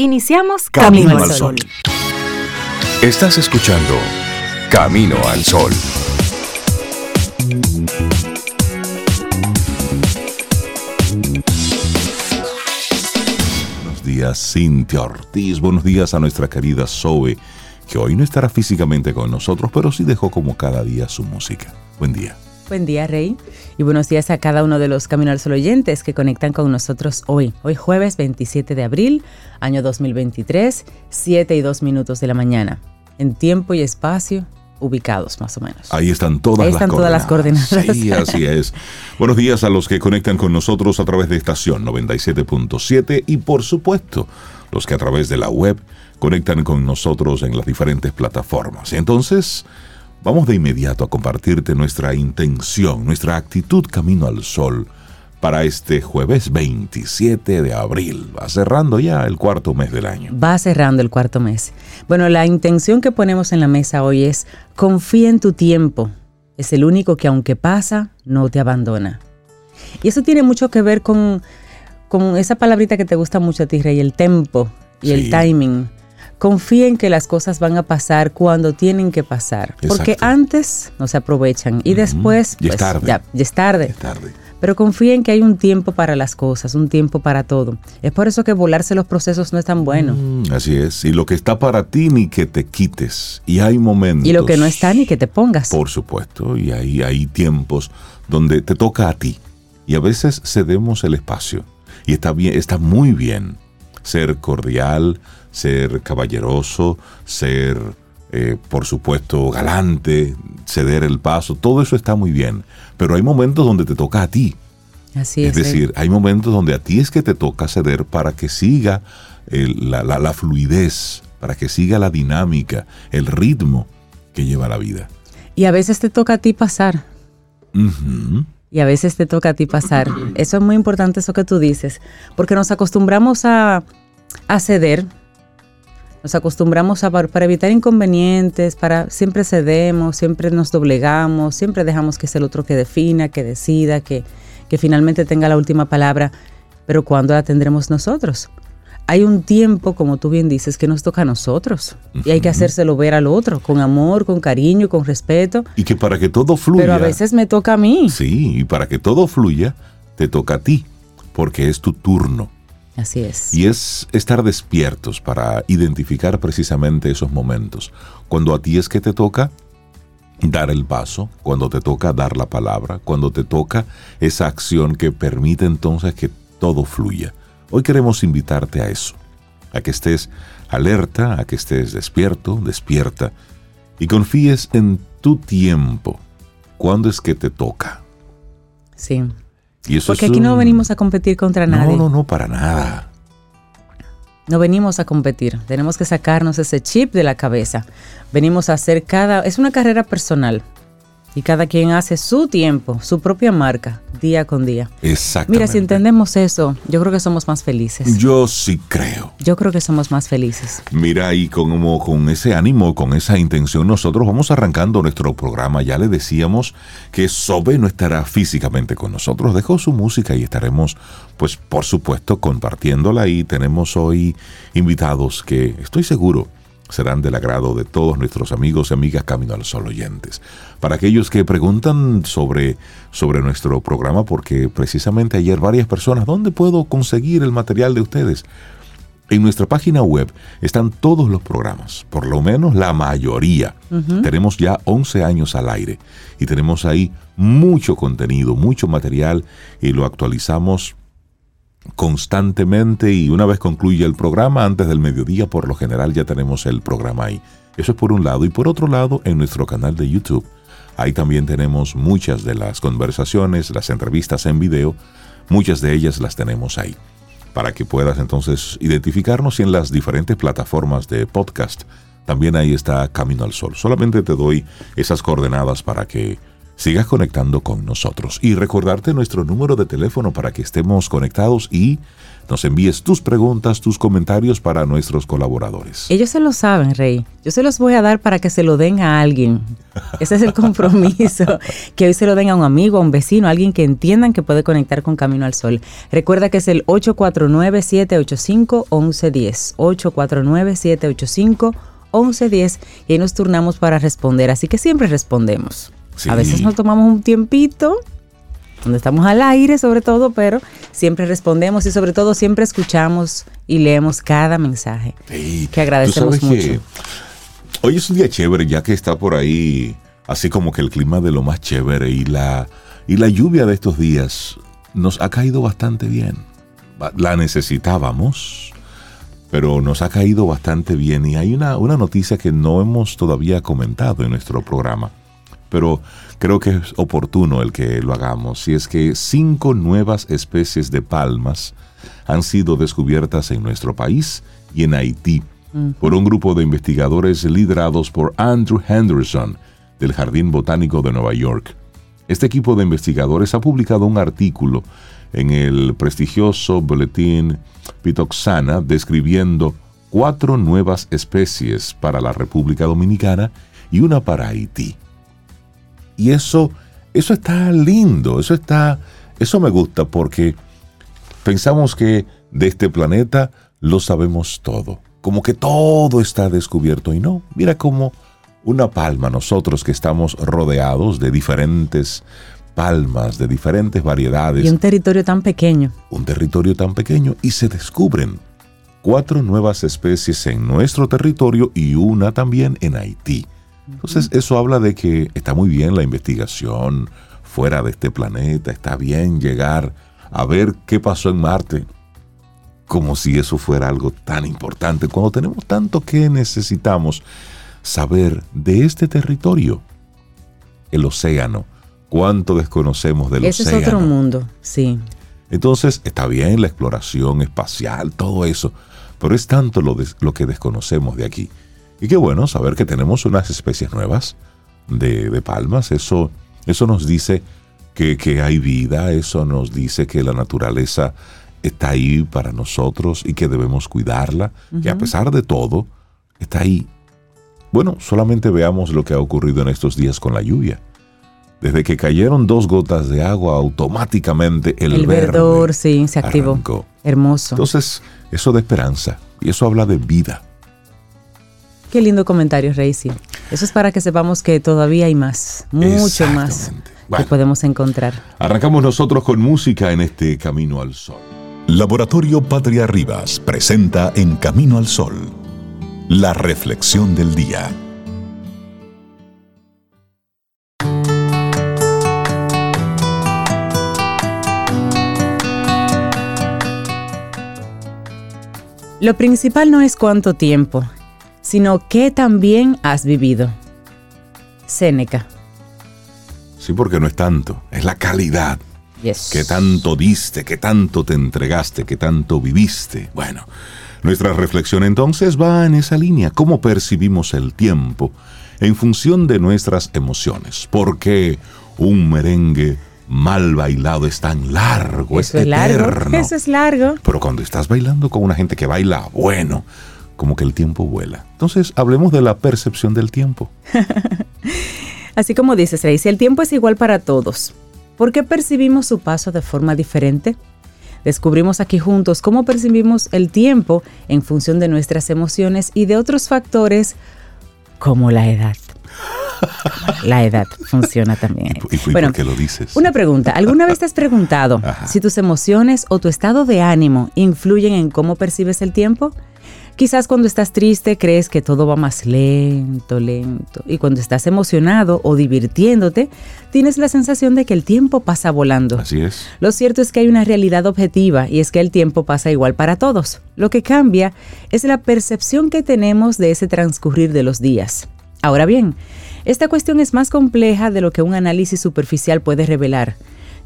Iniciamos Camino, al Sol. Estás escuchando Camino al Sol. Buenos días, Cintia Ortiz. Buenos días a nuestra querida Zoe, que hoy no estará físicamente con nosotros, pero sí dejó como cada día su música. Buen día. Buen día, Rey. Y buenos días a cada uno de los Camino al Sol oyentes que conectan con nosotros hoy. Hoy jueves 27 de abril, año 2023, 7 y 2 minutos de la mañana. En tiempo y espacio ubicados más o menos. Ahí están todas Ahí están las todas las coordenadas. Sí, así es. Buenos días a los que conectan con nosotros a través de estación 97.7 y por supuesto los que a través de la web conectan con nosotros en las diferentes plataformas. Entonces, Vamos de inmediato a compartirte nuestra intención, nuestra actitud camino al sol para este jueves 27 de abril. Va cerrando ya el cuarto mes del año. Va cerrando el cuarto mes. Bueno, la intención que ponemos en la mesa hoy es confía en tu tiempo. Es el único que aunque pasa, no te abandona. Y eso tiene mucho que ver con, con esa palabrita que te gusta mucho a ti, Rey, el tempo y el timing. Confía en que las cosas van a pasar cuando tienen que pasar. Porque antes no se aprovechan y después Ya es pues, tarde. Ya, ya es tarde. Es tarde. Pero confía en que hay un tiempo para las cosas, un tiempo para todo. Es por eso que volarse los procesos no es tan bueno. Mm, Así es. Y lo que está para ti ni que te quites. Y hay momentos. Y lo que no está ni que te pongas. Por supuesto. Y hay, hay tiempos donde te toca a ti. Y a veces cedemos el espacio. Y está bien, está muy bien ser cordial, ser caballeroso, ser, eh, por supuesto, galante, ceder el paso. Todo eso está muy bien. Pero hay momentos donde te toca a ti. Así Es es. decir, hay momentos donde a ti es que te toca ceder para que siga el- la, la- la fluidez, para que siga la dinámica, el ritmo que lleva la vida. Y a veces te toca a ti pasar. Y a veces te toca a ti pasar. Eso es muy importante, eso que tú dices. Porque nos acostumbramos a, a ceder. Nos acostumbramos a, para evitar inconvenientes, para siempre cedemos, siempre nos doblegamos, siempre dejamos que sea el otro que defina, que decida, que, que finalmente tenga la última palabra. Pero ¿cuándo la tendremos nosotros? Hay un tiempo, como tú bien dices, que nos toca a nosotros. Y hay que hacérselo ver al otro, con amor, con cariño, con respeto. Y que para que todo fluya. Pero a veces me toca a mí. Sí, y para que todo fluya, te toca a ti, porque es tu turno. Así es. Y es estar despiertos para identificar precisamente esos momentos. Cuando a ti es que te toca dar el paso, cuando te toca dar la palabra, cuando te toca esa acción que permite entonces que todo fluya. Hoy queremos invitarte a eso, a que estés alerta, a que estés despierto, despierta, y confíes en tu tiempo. ¿Cuándo es que te toca? Sí. Y eso Porque es aquí no venimos a competir contra nadie. No, no, no, para nada. No venimos a competir. Tenemos que sacarnos ese chip de la cabeza. Venimos a hacer cada... Es una carrera personal. Y cada quien hace su tiempo, su propia marca, día con día. Exactamente. Mira, si entendemos eso, yo creo que somos más felices. Yo sí creo. Yo creo que somos más felices. Mira, y como con ese ánimo, con esa intención, nosotros vamos arrancando nuestro programa. Ya le decíamos que Sobe no estará físicamente con nosotros, dejó su música y estaremos, pues por supuesto, compartiéndola. Y tenemos hoy invitados que estoy seguro serán del agrado de todos nuestros amigos y amigas Camino al Sol oyentes. Para aquellos que preguntan sobre, sobre nuestro programa, porque precisamente ayer varias personas, ¿dónde puedo conseguir el material de ustedes? En nuestra página web están todos los programas, por lo menos la mayoría. Tenemos ya 11 años al aire y tenemos ahí mucho contenido, mucho material y lo actualizamos constantemente y una vez concluye el programa, antes del mediodía, por lo general ya tenemos el programa ahí. Eso es por un lado. Y por otro lado, en nuestro canal de YouTube, ahí también tenemos muchas de las conversaciones, las entrevistas en video, muchas de ellas las tenemos ahí para que puedas entonces identificarnos y en las diferentes plataformas de podcast. También ahí está Camino al Sol. Solamente te doy esas coordenadas para que sigas conectando con nosotros. Y recordarte nuestro número de teléfono para que estemos conectados y nos envíes tus preguntas, tus comentarios para nuestros colaboradores. Ellos se lo saben, Rey. Yo se los voy a dar para que se lo den a alguien. Ese es el compromiso. que hoy se lo den a un amigo, a un vecino, a alguien que entiendan que puede conectar con Camino al Sol. Recuerda que es el 849-785-1110. 849-785-1110 y ahí nos turnamos para responder. Así que siempre respondemos. A veces nos tomamos un tiempito, donde estamos al aire sobre todo, pero siempre respondemos y sobre todo siempre escuchamos y leemos cada mensaje. que agradecemos mucho. hoy es un día chévere, ya que está por ahí, así como que el clima de lo más chévere y la, y la lluvia de estos días nos ha caído bastante bien. La necesitábamos, pero nos ha caído bastante bien. Y hay una, una noticia que no hemos todavía comentado en nuestro programa pero creo que es oportuno el que lo hagamos, si es que cinco nuevas especies de palmas han sido descubiertas en nuestro país y en Haití por un grupo de investigadores liderados por Andrew Henderson del Jardín Botánico de Nueva York. Este equipo de investigadores ha publicado un artículo en el prestigioso boletín Pitoxana describiendo cuatro nuevas especies para la República Dominicana y una para Haití. Y eso, eso está lindo, eso está, eso me gusta porque pensamos que de este planeta lo sabemos todo, como que todo está descubierto y no, mira como una palma, nosotros que estamos rodeados de diferentes palmas, de diferentes variedades. Y un territorio tan pequeño. Un territorio tan pequeño y se descubren cuatro nuevas especies en nuestro territorio y una también en Haití. Entonces eso habla de que está muy bien la investigación fuera de este planeta, está bien llegar a ver qué pasó en Marte, como si eso fuera algo tan importante, cuando tenemos tanto que necesitamos saber de este territorio, el océano, cuánto desconocemos del océano. Ese es otro mundo, sí. Entonces está bien la exploración espacial, todo eso, pero es tanto lo, lo que desconocemos de aquí. Y qué bueno saber que tenemos unas especies nuevas de, palmas. Eso, eso nos dice que, hay vida, eso nos dice que la naturaleza está ahí para nosotros y que debemos cuidarla, que a pesar de todo, está ahí. Bueno, solamente veamos lo que ha ocurrido en estos días con la lluvia. Desde que cayeron dos gotas de agua, automáticamente el, el verdor sí, se activó. Hermoso. Entonces, eso de esperanza y eso habla de vida. Qué lindo comentario, Reisi. Eso es para que sepamos que todavía hay más, mucho más que podemos encontrar. Arrancamos nosotros con música en este Camino al Sol. Laboratorio Patria Rivas presenta en Camino al Sol la reflexión del día. Lo principal no es cuánto tiempo, sino que también has vivido. Séneca. Sí, porque no es tanto, es la calidad. Que tanto diste, que tanto te entregaste, que tanto viviste. Bueno, nuestra reflexión entonces va en esa línea, cómo percibimos el tiempo en función de nuestras emociones. Porque un merengue mal bailado es tan largo, es, eterno. Largo. Eso es largo. Pero cuando estás bailando con una gente que baila bueno, como que el tiempo vuela. Entonces, hablemos de la percepción del tiempo. Así como dices, si el tiempo es igual para todos. ¿Por qué percibimos su paso de forma diferente? Descubrimos aquí juntos cómo percibimos el tiempo en función de nuestras emociones y de otros factores como la edad. La edad funciona también. ¿Y, por qué lo dices? Una pregunta. ¿Alguna vez te has preguntado si tus emociones o tu estado de ánimo influyen en cómo percibes el tiempo? Quizás cuando estás triste crees que todo va más lento, lento. Y cuando estás emocionado o divirtiéndote, tienes la sensación de que el tiempo pasa volando. Así es. Lo cierto es que hay una realidad objetiva y es que el tiempo pasa igual para todos. Lo que cambia es la percepción que tenemos de ese transcurrir de los días. Ahora bien, esta cuestión es más compleja de lo que un análisis superficial puede revelar,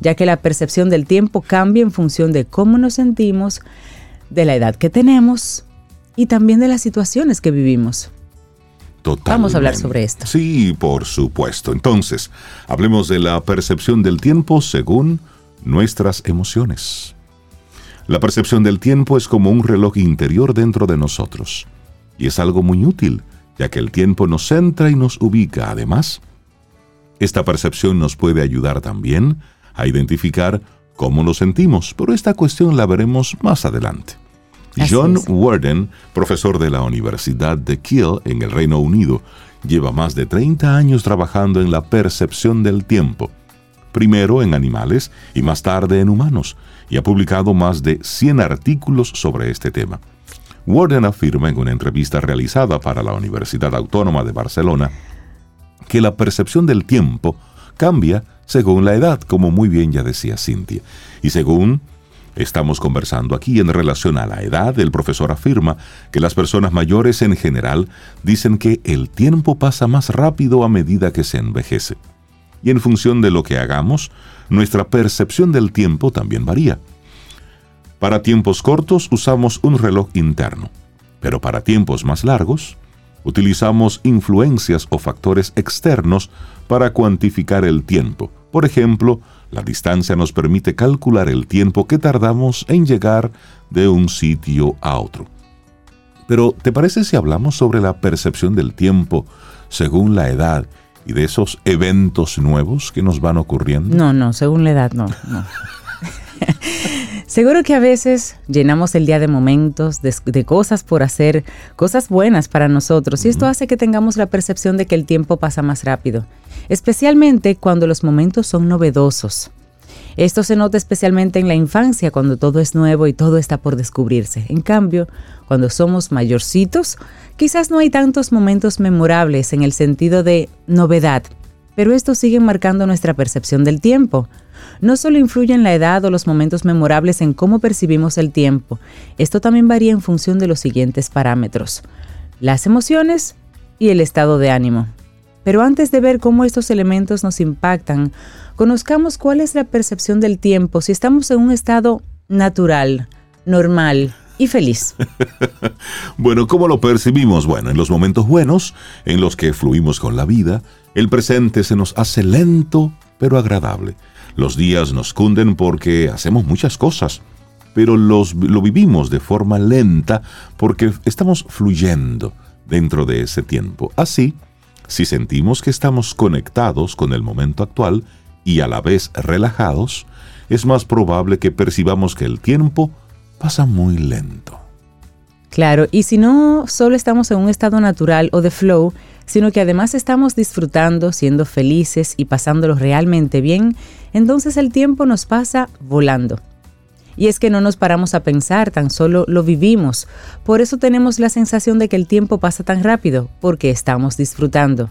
ya que la percepción del tiempo cambia en función de cómo nos sentimos, de la edad que tenemos, y también de las situaciones que vivimos. Totalmente. Vamos a hablar sobre esto. Sí, por supuesto. Entonces, hablemos de la percepción del tiempo según nuestras emociones. La percepción del tiempo es como un reloj interior dentro de nosotros. Y es algo muy útil, ya que el tiempo nos centra y nos ubica. Además, esta percepción nos puede ayudar también a identificar cómo nos sentimos, pero esta cuestión la veremos más adelante. Así John es. Warden, profesor de la Universidad de Kiel en el Reino Unido, lleva más de 30 años trabajando en la percepción del tiempo, primero en animales y más tarde en humanos, y ha publicado más de 100 artículos sobre este tema. Warden afirma en una entrevista realizada para la Universidad Autónoma de Barcelona que la percepción del tiempo cambia según la edad, como muy bien ya decía Cintia, y según Estamos conversando aquí en relación a la edad. El profesor afirma que las personas mayores en general dicen que el tiempo pasa más rápido a medida que se envejece. Y en función de lo que hagamos, nuestra percepción del tiempo también varía. Para tiempos cortos usamos un reloj interno, pero para tiempos más largos utilizamos influencias o factores externos para cuantificar el tiempo. Por ejemplo, la distancia nos permite calcular el tiempo que tardamos en llegar de un sitio a otro. Pero, ¿te parece si hablamos sobre la percepción del tiempo según la edad y de esos eventos nuevos que nos van ocurriendo? No, no, según la edad, no. no. Seguro que a veces llenamos el día de momentos, de, de, cosas por hacer, cosas buenas para nosotros, y esto hace que tengamos la percepción de que el tiempo pasa más rápido, especialmente cuando los momentos son novedosos. Esto se nota especialmente en la infancia, cuando todo es nuevo y todo está por descubrirse. En cambio, cuando somos mayorcitos, quizás no hay tantos momentos memorables en el sentido de novedad, pero estos siguen marcando nuestra percepción del tiempo. No solo influyen la edad o los momentos memorables en cómo percibimos el tiempo, esto también varía en función de los siguientes parámetros, las emociones y el estado de ánimo. Pero antes de ver cómo estos elementos nos impactan, conozcamos cuál es la percepción del tiempo si estamos en un estado natural, normal y feliz. bueno, ¿cómo lo percibimos? Bueno, en los momentos buenos, en los que fluimos con la vida, el presente se nos hace lento pero agradable. Los días nos cunden porque hacemos muchas cosas, pero los, lo vivimos de forma lenta porque estamos fluyendo dentro de ese tiempo. Así, si sentimos que estamos conectados con el momento actual y a la vez relajados, es más probable que percibamos que el tiempo pasa muy lento. Claro, y si no solo estamos en un estado natural o de flow, sino que además estamos disfrutando, siendo felices y pasándolo realmente bien, entonces el tiempo nos pasa volando. Y es que no nos paramos a pensar, tan solo lo vivimos. Por eso tenemos la sensación de que el tiempo pasa tan rápido, porque estamos disfrutando.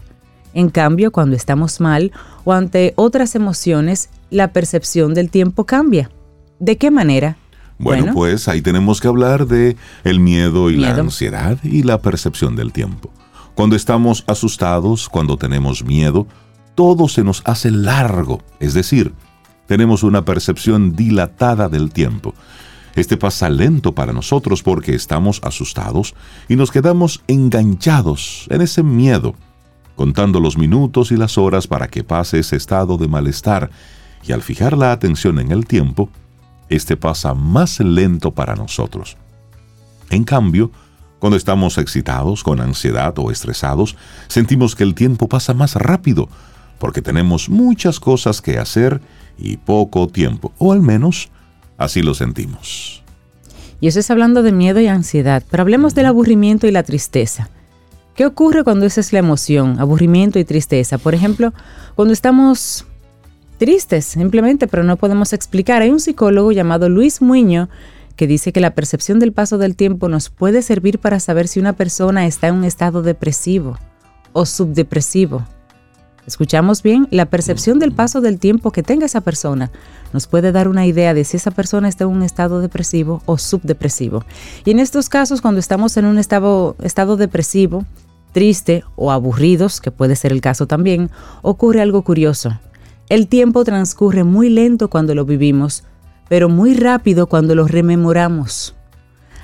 En cambio, cuando estamos mal o ante otras emociones, la percepción del tiempo cambia. ¿De qué manera? Bueno, bueno, pues ahí tenemos que hablar de el miedo y Miedo. la ansiedad y la percepción del tiempo. Cuando estamos asustados, cuando tenemos miedo, todo se nos hace largo, es decir, tenemos una percepción dilatada del tiempo. Este pasa lento para nosotros porque estamos asustados y nos quedamos enganchados en ese miedo, contando los minutos y las horas para que pase ese estado de malestar. Y al fijar la atención en el tiempo, este pasa más lento para nosotros. En cambio, cuando estamos excitados, con ansiedad o estresados, sentimos que el tiempo pasa más rápido, porque tenemos muchas cosas que hacer y poco tiempo, o al menos así lo sentimos. Y eso es hablando de miedo y ansiedad, pero hablemos del aburrimiento y la tristeza. ¿Qué ocurre cuando esa es la emoción, aburrimiento y tristeza? Por ejemplo, cuando estamos tristes, simplemente, pero no podemos explicar. Hay un psicólogo llamado Luis Muño que dice que la percepción del paso del tiempo nos puede servir para saber si una persona está en un estado depresivo o subdepresivo. Escuchamos bien, la percepción del paso del tiempo que tenga esa persona nos puede dar una idea de si esa persona está en un estado depresivo o subdepresivo. Y en estos casos, cuando estamos en un estado, estado depresivo, triste o aburridos, que puede ser el caso también, ocurre algo curioso. El tiempo transcurre muy lento cuando lo vivimos, pero muy rápido cuando lo rememoramos.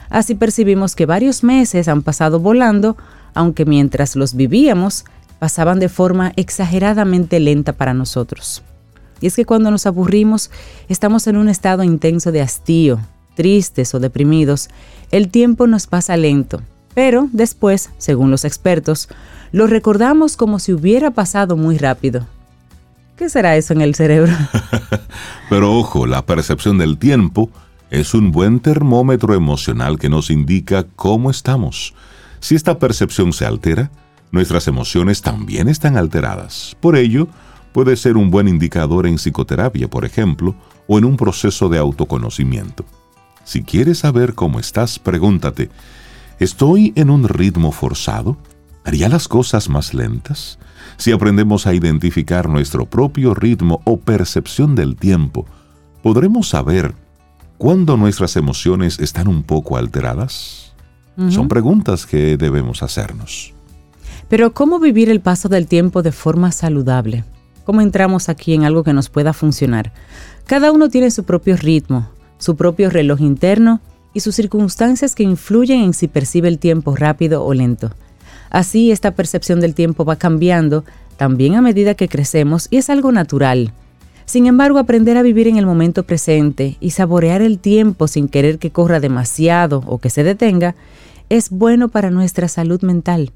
Así percibimos que varios meses han pasado volando aunque mientras los vivíamos, pasaban de forma exageradamente lenta para nosotros. Y es que cuando nos aburrimos, estamos en un estado intenso de hastío, tristes o deprimidos, el tiempo nos pasa lento, pero después, según los expertos, lo recordamos como si hubiera pasado muy rápido. ¿Qué será eso en el cerebro? pero ojo, la percepción del tiempo es un buen termómetro emocional que nos indica cómo estamos. Si esta percepción se altera, nuestras emociones también están alteradas. Por ello, puede ser un buen indicador en psicoterapia, por ejemplo, o en un proceso de autoconocimiento. Si quieres saber cómo estás, pregúntate, ¿estoy en un ritmo forzado? ¿Haría las cosas más lentas? Si aprendemos a identificar nuestro propio ritmo o percepción del tiempo, podremos saber cuándo nuestras emociones están un poco alteradas. Son preguntas que debemos hacernos. Pero ¿cómo vivir el paso del tiempo de forma saludable? ¿Cómo entramos aquí en algo que nos pueda funcionar? Cada uno tiene su propio ritmo, su propio reloj interno y sus circunstancias que influyen en si percibe el tiempo rápido o lento. Así esta percepción del tiempo va cambiando también a medida que crecemos y es algo natural. Sin embargo, aprender a vivir en el momento presente y saborear el tiempo sin querer que corra demasiado o que se detenga es bueno para nuestra salud mental.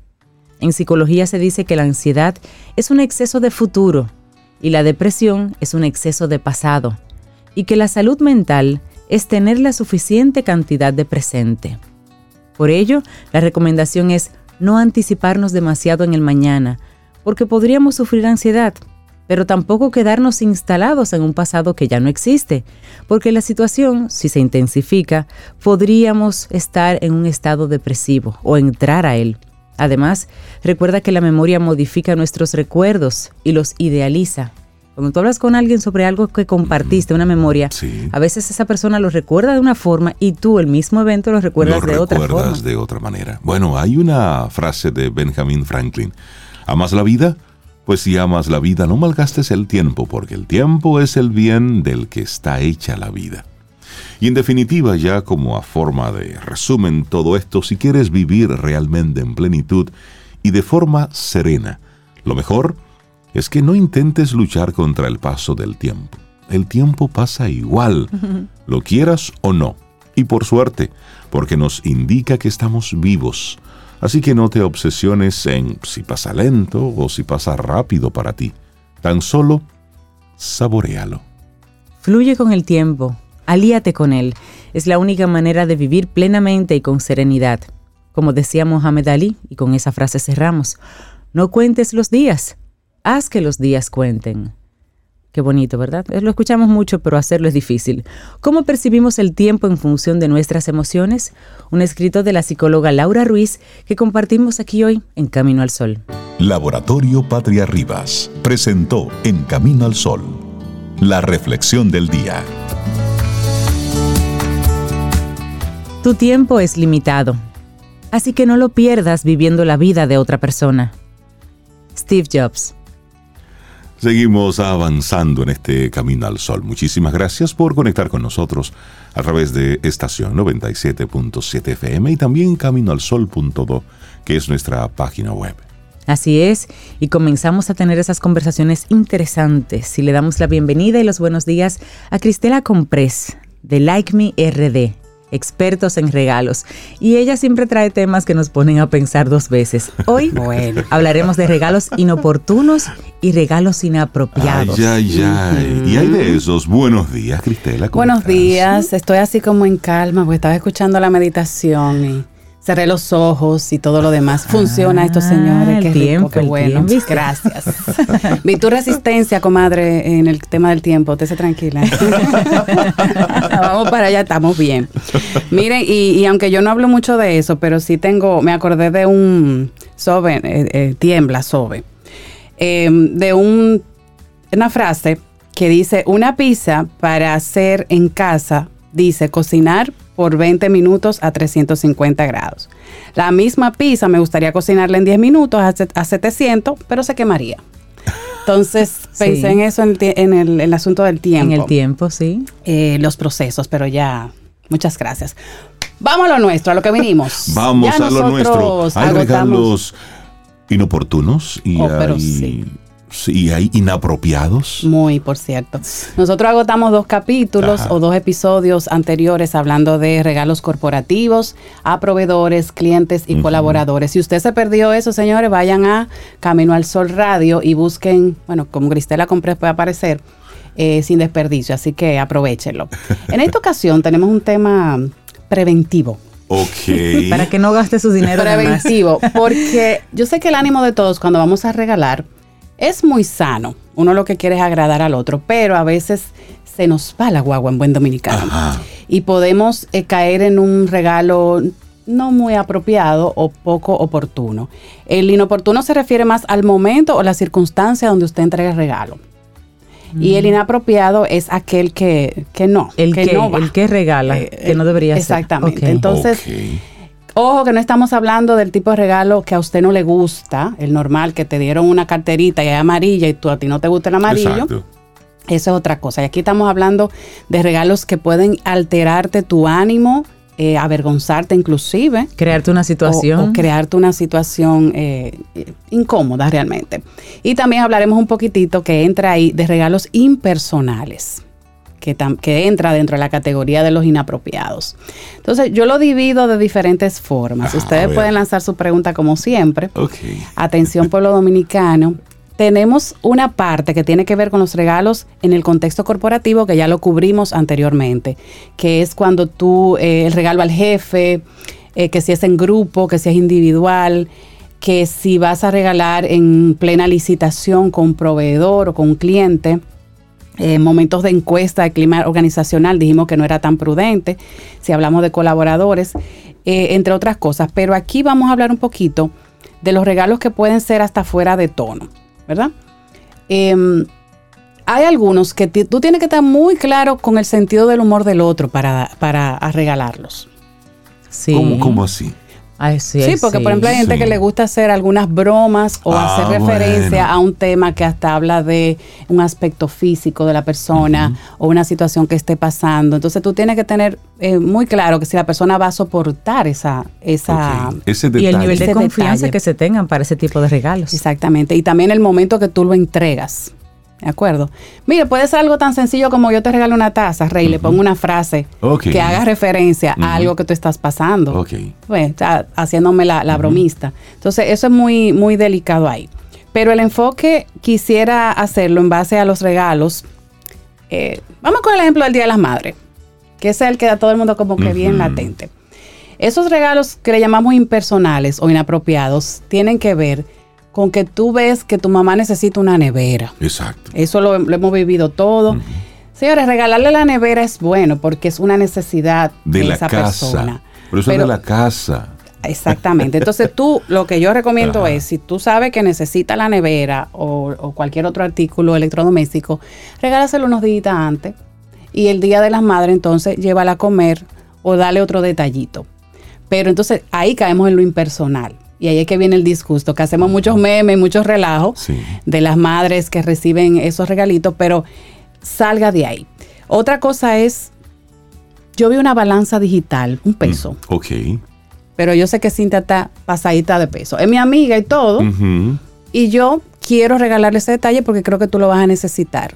En psicología se dice que la ansiedad es un exceso de futuro y la depresión es un exceso de pasado, y que la salud mental es tener la suficiente cantidad de presente. Por ello, la recomendación es no anticiparnos demasiado en el mañana, porque podríamos sufrir ansiedad, pero tampoco quedarnos instalados en un pasado que ya no existe, porque la situación, si se intensifica, podríamos estar en un estado depresivo o entrar a él. Además, recuerda que la memoria modifica nuestros recuerdos y los idealiza. Cuando tú hablas con alguien sobre algo que compartiste, una memoria, a veces esa persona lo recuerda de una forma y tú el mismo evento lo recuerdas de otra forma. de otra manera. Bueno, hay una frase de Benjamin Franklin. ¿Amas la vida? Pues si amas la vida, no malgastes el tiempo, porque el tiempo es el bien del que está hecha la vida. Y en definitiva, ya como a forma de resumen todo esto, si quieres vivir realmente en plenitud y de forma serena, lo mejor es que no intentes luchar contra el paso del tiempo. El tiempo pasa igual, lo quieras o no. Y por suerte, porque nos indica que estamos vivos. Así que no te obsesiones en si pasa lento o si pasa rápido para ti. Tan solo saborealo. Fluye con el tiempo, alíate con él. Es la única manera de vivir plenamente y con serenidad. Como decía Mohamed Ali, y con esa frase cerramos, no cuentes los días, haz que los días cuenten. Qué bonito, ¿verdad? Lo escuchamos mucho, pero hacerlo es difícil. ¿Cómo percibimos el tiempo en función de nuestras emociones? Un escrito de la psicóloga Laura Ruiz que compartimos aquí hoy en Camino al Sol. Laboratorio Patria Rivas presentó En Camino al Sol la reflexión del día. Tu tiempo es limitado, así que no lo pierdas viviendo la vida de otra persona. Steve Jobs. Seguimos avanzando en este camino al sol. Muchísimas gracias por conectar con nosotros a través de estación 97.7 FM y también caminoalsol.do, que es nuestra página web. Así es, y comenzamos a tener esas conversaciones interesantes. Y le damos la bienvenida y los buenos días a Cristela Comprés de Like Me RD expertos en regalos. Y ella siempre trae temas que nos ponen a pensar dos veces. Hoy bueno. hablaremos de regalos inoportunos y regalos inapropiados. Ay, ay, ay. Y hay de esos. Buenos días, Cristela. Buenos días. Estoy así como en calma porque estaba escuchando la meditación y cerré los ojos y todo lo demás. Funciona esto, señores. Qué tiempo, qué bueno. Gracias. Vi tu resistencia, comadre, en el tema del tiempo. Te tranquila. Vamos para allá, estamos bien. Miren, y, aunque yo no hablo mucho de eso, pero sí tengo, me acordé de un Sobe, eh, eh, tiembla Sobe, em, de un, una frase que dice, una pizza para hacer en casa, dice, cocinar por 20 minutos a 350 grados. La misma pizza me gustaría cocinarla en 10 minutos a 700, pero se quemaría. Entonces pensé en eso en, el, asunto del tiempo. En el tiempo, sí. Eh, los procesos, pero ya, muchas gracias. Vamos a lo nuestro, a lo que vinimos. Vamos Ya a lo nuestro. Hay agotamos- regalos inoportunos y, Oh, pero hay, sí. Sí, hay inapropiados. Muy, por cierto. Nosotros agotamos dos capítulos Ajá. o dos episodios anteriores hablando de regalos corporativos a proveedores, clientes y colaboradores. Si usted se perdió eso, señores, vayan a Camino al Sol Radio y busquen, bueno, como Cristela Compré puede aparecer, eh, sin desperdicio, así que aprovechenlo. En esta ocasión tenemos un tema preventivo. Ok. Para que no gaste su dinero preventivo, porque yo sé que el ánimo de todos cuando vamos a regalar es muy sano. Uno lo que quiere es agradar al otro, pero a veces se nos va la guagua en buen dominicano. Ajá. Y podemos eh, caer en un regalo no muy apropiado o poco oportuno. El inoportuno se refiere más al momento o la circunstancia donde usted entrega el regalo. Y el inapropiado es aquel que, que no. El que, no va. el que regala, Eh, que no debería ser. Exactamente. Entonces. Ojo que no estamos hablando del tipo de regalo que a usted no le gusta, el normal, que te dieron una carterita y es amarilla y tú a ti no te gusta el amarillo. Exacto. Eso es otra cosa. Y aquí estamos hablando de regalos que pueden alterarte tu ánimo, eh, avergonzarte inclusive. Crearte una situación. O, o crearte una situación eh, eh, incómoda realmente. Y también hablaremos un poquitito que entra ahí de regalos impersonales, que, tam- que entra dentro de la categoría de los inapropiados. Entonces yo lo divido de diferentes formas. Ajá, a Ustedes pueden lanzar su pregunta como siempre. Atención pueblo dominicano. Tenemos una parte que tiene que ver con los regalos en el contexto corporativo que ya lo cubrimos anteriormente, que es cuando tú, eh, el regalo al jefe, eh, que si es en grupo, que si es individual, que si vas a regalar en plena licitación con un proveedor o con un cliente, eh, momentos de encuesta de clima organizacional dijimos que no era tan prudente, si hablamos de colaboradores, eh, entre otras cosas. Pero aquí vamos a hablar un poquito de los regalos que pueden ser hasta fuera de tono, ¿verdad? Em, hay algunos que tú tienes que estar muy claro con el sentido del humor del otro para, para regalarlos. ¿Cómo, cómo así? Ay, sí, Sí, porque sí. por ejemplo hay gente Sí. que le gusta hacer algunas bromas o Ah, hacer referencia bueno. a un tema que hasta habla de un aspecto físico de la persona o una situación que esté pasando. Entonces tú tienes que tener eh, muy claro que si la persona va a soportar esa... esa. Ese Y el nivel de Ese confianza detalle. que se tengan para ese tipo de regalos. Exactamente. Y también el momento que tú lo entregas. ¿De acuerdo? Mire, puede ser algo tan sencillo como yo te regalo una taza, Rey, le pongo una frase que haga referencia a algo que tú estás pasando. Ok. Pues, está haciéndome la, la bromista. Entonces, eso es muy, muy delicado ahí. Pero el enfoque quisiera hacerlo en base a los regalos. Eh, vamos con el ejemplo del Día de las Madres, que es el que da todo el mundo como que bien latente. Esos regalos que le llamamos impersonales o inapropiados tienen que ver con que tú ves que tu mamá necesita una nevera. Exacto. Eso lo, lo hemos vivido todo. Señores, regalarle la nevera es bueno porque es una necesidad de, De la esa casa. persona. Pero eso es Pero- de la casa. Exactamente. Entonces tú, lo que yo recomiendo Ajá. es, si tú sabes que necesita la nevera o, o cualquier otro artículo electrodoméstico, regálaselo unos días antes. Y el día de las madres, entonces, llévala a comer o dale otro detallito. Pero entonces ahí caemos en lo impersonal. Y ahí es que viene el disgusto, que hacemos muchos memes, muchos relajos Sí. de las madres que reciben esos regalitos, pero salga de ahí. Otra cosa es, yo vi una balanza digital, un peso, Mm, Ok. pero yo sé que Cintia está pasadita de peso. Es mi amiga y todo, y yo quiero regalarle ese detalle porque creo que tú lo vas a necesitar.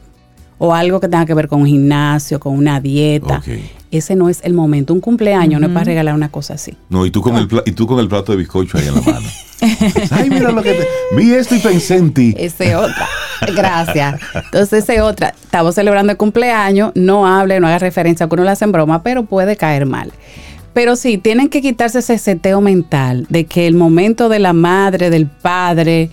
O algo que tenga que ver con un gimnasio, con una dieta. Ese no es el momento. Un cumpleaños no es para regalar una cosa así. No, y tú con el y tú con el plato de bizcocho ahí en la mano. Ay, mira lo que te- vi esto y pensé en ti. Ese otra. Gracias. Entonces, ese otra. Estamos celebrando el cumpleaños. No hable, no haga referencia a que uno le hacen broma, pero puede caer mal. Pero sí, tienen que quitarse ese seteo mental de que el momento de la madre, del padre,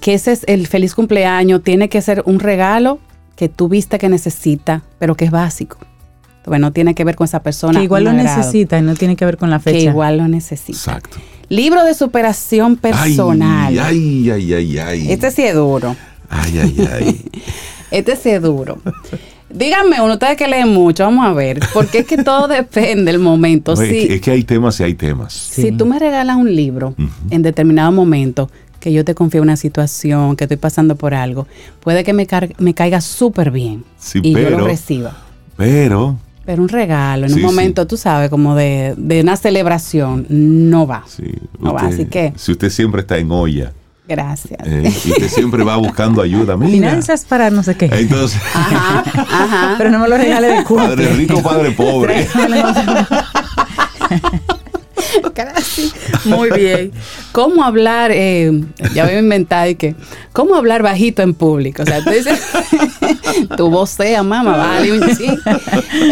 que ese es el feliz cumpleaños, tiene que ser un regalo que tú viste que necesita, pero que es básico. Entonces, no tiene que ver con esa persona. Que igual lo agrado, necesita y no tiene que ver con la fecha. Que igual lo necesita. Exacto. Libro de superación personal. Ay, ay, ay, ay. Este sí es duro. Ay, ay, ay. Este sí es duro. Díganme, uno, ustedes que leen mucho, vamos a ver, porque es que todo depende del momento. No, es, Si, que, es que hay temas y hay temas. si tú me regalas un libro en determinado momento, que yo te confío una situación, que estoy pasando por algo, puede que me, me caiga súper bien Sí, y yo pero- lo reciba. Pero Pero un regalo, en Sí, un sí. momento, tú sabes, como de, de una celebración, no va. Sí, No va, así que- Si usted siempre está en olla Gracias. eh, y usted siempre va buscando ayuda, mira. Finanzas para no sé qué. Entonces, Ajá, ajá. Pero no me lo regale de cumple. padre rico, padre pobre. Gracias. Muy bien. ¿Cómo hablar? eh, ya voy a inventar y que. ¿Cómo hablar bajito en público? O sea, tú dices, tu voz sea, mamá, vale un chin.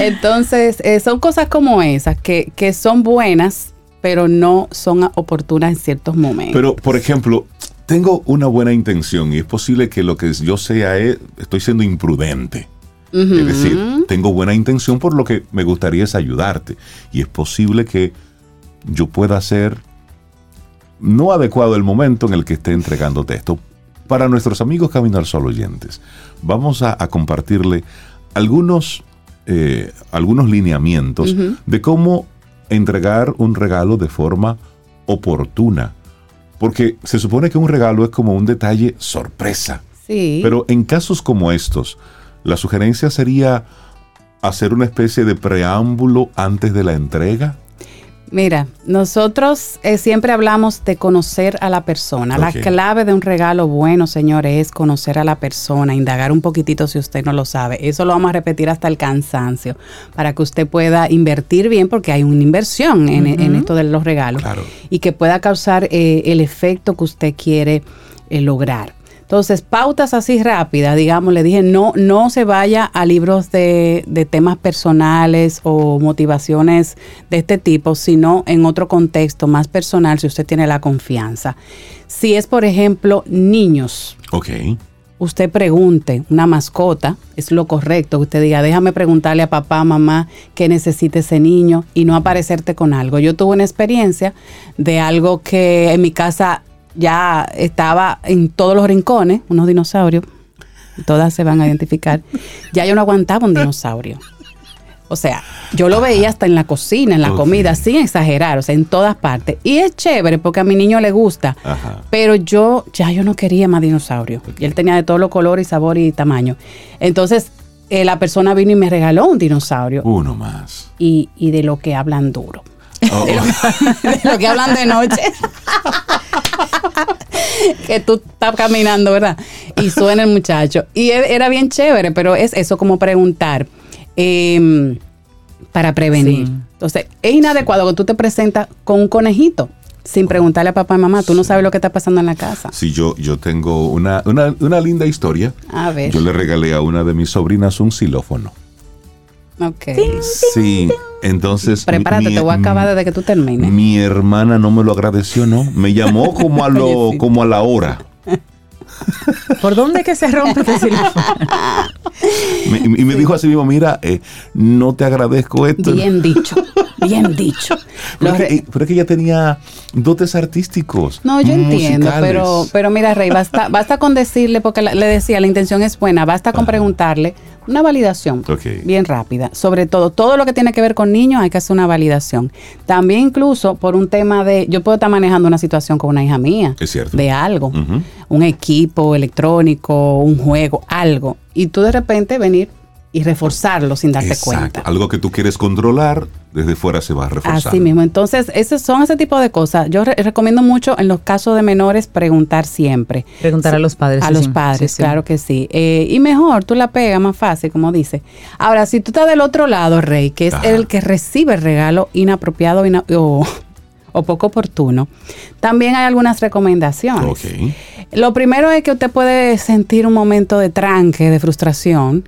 Entonces, eh, son cosas como esas que, que son buenas, pero no son oportunas en ciertos momentos. Pero, por ejemplo, tengo una buena intención y es posible que lo que yo sea es, estoy siendo imprudente. Es decir, tengo buena intención por lo que me gustaría es ayudarte. Y es posible que yo pueda ser no adecuado el momento en el que esté entregándote esto. Para nuestros amigos Camino al Sol oyentes, vamos a, a compartirle algunos, eh, algunos lineamientos de cómo entregar un regalo de forma oportuna. Porque se supone que un regalo es como un detalle sorpresa. Sí. Pero en casos como estos, la sugerencia sería hacer una especie de preámbulo antes de la entrega. Mira, nosotros eh, siempre hablamos de conocer a la persona. La clave de un regalo bueno, señores, es conocer a la persona, indagar un poquitito si usted no lo sabe. Eso lo vamos a repetir hasta el cansancio, para que usted pueda invertir bien, porque hay una inversión en, en esto de los regalos, Claro. y que pueda causar eh, el efecto que usted quiere eh, lograr. Entonces, pautas así rápidas, digamos, le dije, no, no se vaya a libros de, de temas personales o motivaciones de este tipo, sino en otro contexto más personal, si usted tiene la confianza. Si es, por ejemplo, niños, Ok. usted pregunte, una mascota, es lo correcto, que usted diga, déjame preguntarle a papá, mamá, qué necesita ese niño y no aparecerte con algo. Yo tuve una experiencia de algo que en mi casa ya estaba en todos los rincones, unos dinosaurios, todas se van a identificar, ya yo no aguantaba un dinosaurio. O sea, yo lo veía hasta en la cocina, en la comida, sin exagerar, o sea, en todas partes. Y es chévere porque a mi niño le gusta. Ajá. Pero yo, ya yo no quería más dinosaurio. Y él tenía de todos los colores, sabor y tamaño. Entonces, eh, la persona vino y me regaló un dinosaurio. Uno más. Y, y de lo que hablan duro. Oh, de lo que hablan de noche. que tú estás caminando, ¿verdad? Y suena el muchacho. Y era bien chévere, pero es eso como preguntar em, para prevenir. Sí. Entonces, es inadecuado que tú te presentas con un conejito sin preguntarle a papá y mamá. Tú no sabes lo que está pasando en la casa. Sí, yo, yo tengo una, una, una linda historia. A ver. Yo le regalé a una de mis sobrinas un xilófono. Ok. Sí, entonces... Prepárate, mi- te voy a acabar desde que tú termines. Mi hermana no me lo agradeció, ¿no? Me llamó como a, lo, como a la hora. ¿Por dónde que se rompe este teléfono? Me- y me dijo así mismo, mira, eh, no te agradezco esto. Bien dicho, bien dicho. Pero, Los es que, re- eh, pero es que ella tenía dotes artísticos. No, yo entiendo, pero, pero mira, Rey, basta, basta con decirle, porque la- le decía, la intención es buena, basta con Ajá. preguntarle una validación bien rápida. Sobre todo, todo lo que tiene que ver con niños hay que hacer una validación. También incluso por un tema de, yo puedo estar manejando una situación con una hija mía. Es cierto. De algo, un equipo electrónico, un juego, algo. Y tú de repente venir y reforzarlo sin darte Exacto. cuenta. Algo que tú quieres controlar, desde fuera se va a reforzar. Así mismo. Entonces, esos son ese tipo de cosas. Yo re- recomiendo mucho en los casos de menores preguntar siempre. Preguntar a los padres. A sí, los padres, Sí, sí. claro que sí. Eh, y mejor, tú la pegas más fácil, como dice. Ahora, si tú estás del otro lado, Rey, que es Ajá. el que recibe el regalo inapropiado ina- o, o poco oportuno, también hay algunas recomendaciones. Ok. Lo primero es que usted puede sentir un momento de tranque, de frustración,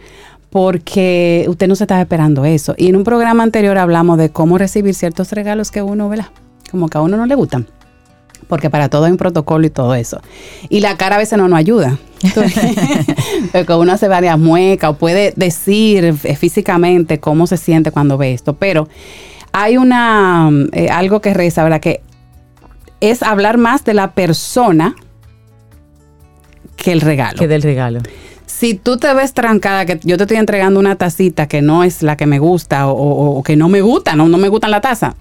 porque usted no se estaba esperando eso. Y en un programa anterior hablamos de cómo recibir ciertos regalos que uno, ¿verdad? Como que a uno no le gustan. Porque para todo hay un protocolo y todo eso. Y la cara a veces no nos ayuda. Porque uno hace varias muecas o puede decir físicamente cómo se siente cuando ve esto. Pero hay una eh, algo que reza, ¿verdad? Que es hablar más de la persona que el regalo. Que del regalo. Si tú te ves trancada, que yo te estoy entregando una tacita que no es la que me gusta o, o- o que no me gusta, no, no me gusta la taza,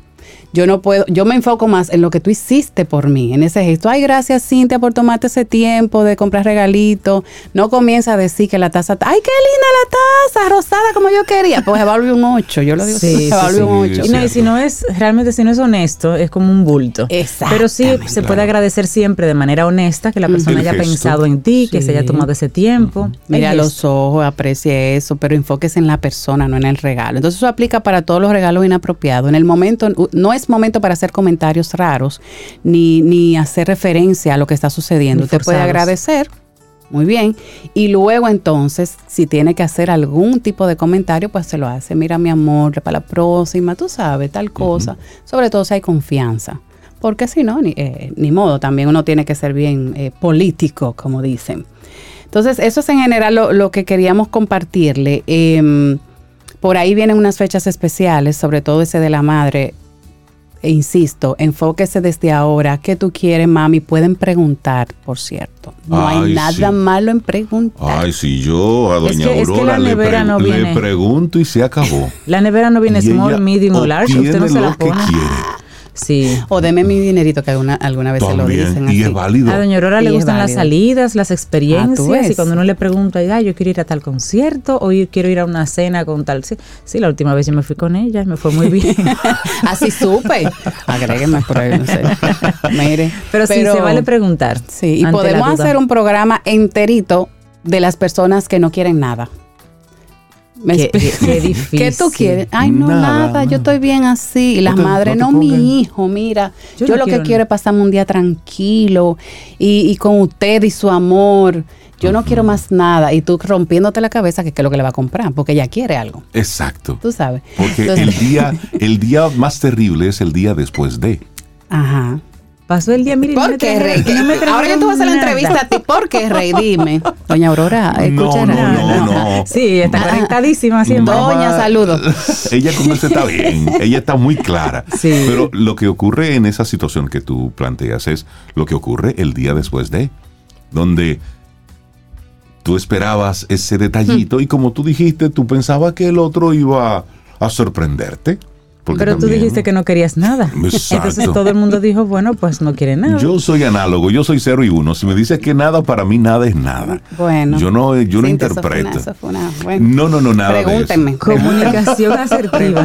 yo no puedo, yo me enfoco más en lo que tú hiciste por mí, en ese gesto. Ay, gracias Cintia por tomarte ese tiempo de comprar regalitos. No comienza a decir que la taza, ay, qué linda la taza, rosada como yo quería. Pues se va a volver un 8, yo lo digo, Sí, se va a sí, un sí. 8. Y, no, y si no es, realmente si no es honesto, es como un bulto. Pero sí se puede agradecer siempre de manera honesta que la persona El haya gesto. pensado en ti, que se haya tomado ese tiempo. Mira los ojos, aprecie eso, pero enfóquese en la persona, no en el regalo. Entonces eso aplica para todos los regalos inapropiados. En el momento, no es momento para hacer comentarios raros, ni, ni hacer referencia a lo que está sucediendo. Usted puede agradecer, muy bien, y luego entonces, si tiene que hacer algún tipo de comentario, pues se lo hace. Mira mi amor, para la próxima, tú sabes, tal cosa. Sobre todo si hay confianza. Porque si no, ni, eh, ni modo, también uno tiene que ser bien eh, político, como dicen. Entonces, eso es en general lo, lo que queríamos compartirle. Em, por ahí vienen unas fechas especiales, sobre todo ese de la madre. E insisto, enfóquese desde ahora. ¿Qué tú quieres, mami? Pueden preguntar, por cierto. No hay Ay, nada sí. malo en preguntar. Ay, si yo a doña que- es que le, no pregunto y se acabó. La nevera no viene small, medium o large. Usted no se la lo que quiere. Sí. O deme mi dinerito, que alguna, alguna vez se lo dicen. Y así. es válido. A doña Aurora Y le gustan las salidas, las Ah, experiencias. y cuando uno le pregunta, ay, yo quiero ir a tal concierto o yo quiero ir a una cena con tal. Sí, sí, la última vez yo me fui con ella, me fue muy bien. Así supe. Agrégueme por ahí, no sé. Mire. Pero, sí, se vale preguntar. Sí, y podemos hacer un programa enterito de las personas que no quieren nada. ¿Me Qué- explico? qué difícil. ¿Qué tú quieres? Ay, no, Nada, yo estoy bien así. Y las te- madres, no no, mi hijo, mira, Yo yo, no lo quiero que quiero es pasarme un día tranquilo y, y con usted y su amor. Yo no quiero más nada. Y tú rompiéndote la cabeza que qué es lo que le va a comprar, porque ella quiere algo. Exacto. Tú sabes. Porque Entonces- el día, el día más terrible es el día después de. Ajá. Pasó el día, mire, ¿Por qué, Rey? no me Ahora yo te voy a hacer la entrevista a ti. ¿Por qué, Rey? Dime. Doña Aurora, No, escúchala. no, no, no. Sí, está Ah. conectadísima siempre. Doña, saludos. Ella con eso está bien, ella está muy clara. Sí. Pero lo que ocurre en esa situación que tú planteas es lo que ocurre el día después de, donde tú esperabas ese detallito y como tú dijiste, tú pensabas que el otro iba a sorprenderte. Porque Pero tú dijiste que no querías nada. Exacto. Entonces todo el mundo dijo, bueno, pues no quiere nada. Yo soy análogo, yo soy cero y uno. Si me dices que nada, para mí nada es nada. Bueno. Yo no, yo no Cintia, eso fue una- interpreto. eso fue una- bueno. No, no, no, nada de eso. Pregúntenme. Comunicación asertiva.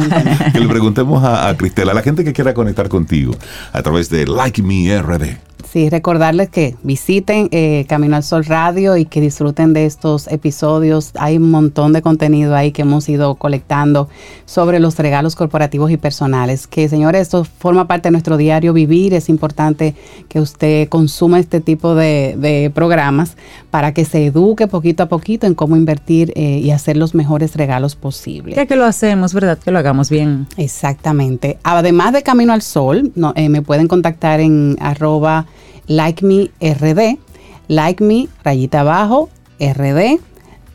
que le preguntemos a, a Cristela, a la gente que quiera conectar contigo a través de Like Me RD. Sí, recordarles que visiten eh, Camino al Sol Radio y que disfruten de estos episodios. Hay un montón de contenido ahí que hemos ido colectando sobre los regalos corporativos y personales. Que señores, esto forma parte de nuestro diario vivir. Es importante que usted consuma este tipo de, de programas para que se eduque poquito a poquito en cómo invertir eh, y hacer los mejores regalos posibles. Ya que lo hacemos, ¿verdad? Que lo hagamos bien. Exactamente. Además de Camino al Sol, no, eh, me pueden contactar en arroba like me rd, like me rayita abajo rd.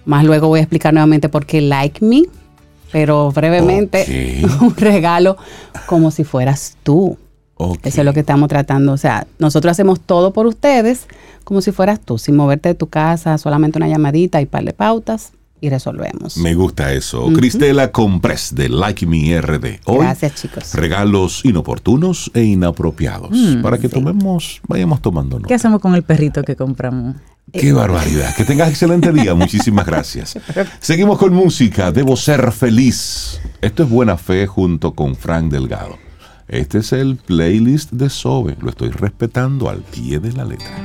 Más luego voy a explicar nuevamente por qué like me, pero brevemente un regalo como si fueras tú. Ok. Eso es lo que estamos tratando. O sea, nosotros hacemos todo por ustedes como si fueras tú, sin moverte de tu casa, solamente una llamadita y par de pautas y resolvemos. Me gusta eso. Cristela Comprés de Like Me RD. Hoy, Gracias, chicos. regalos inoportunos e inapropiados. para que tomemos, vayamos tomando. ¿Qué hacemos con el perrito que compramos? Qué barbaridad. Que tengas excelente día. Muchísimas gracias. Seguimos con música. Debo ser feliz. Esto es Buena Fe junto con Frank Delgado. Este es el playlist de Sobe. Lo estoy respetando al pie de la letra.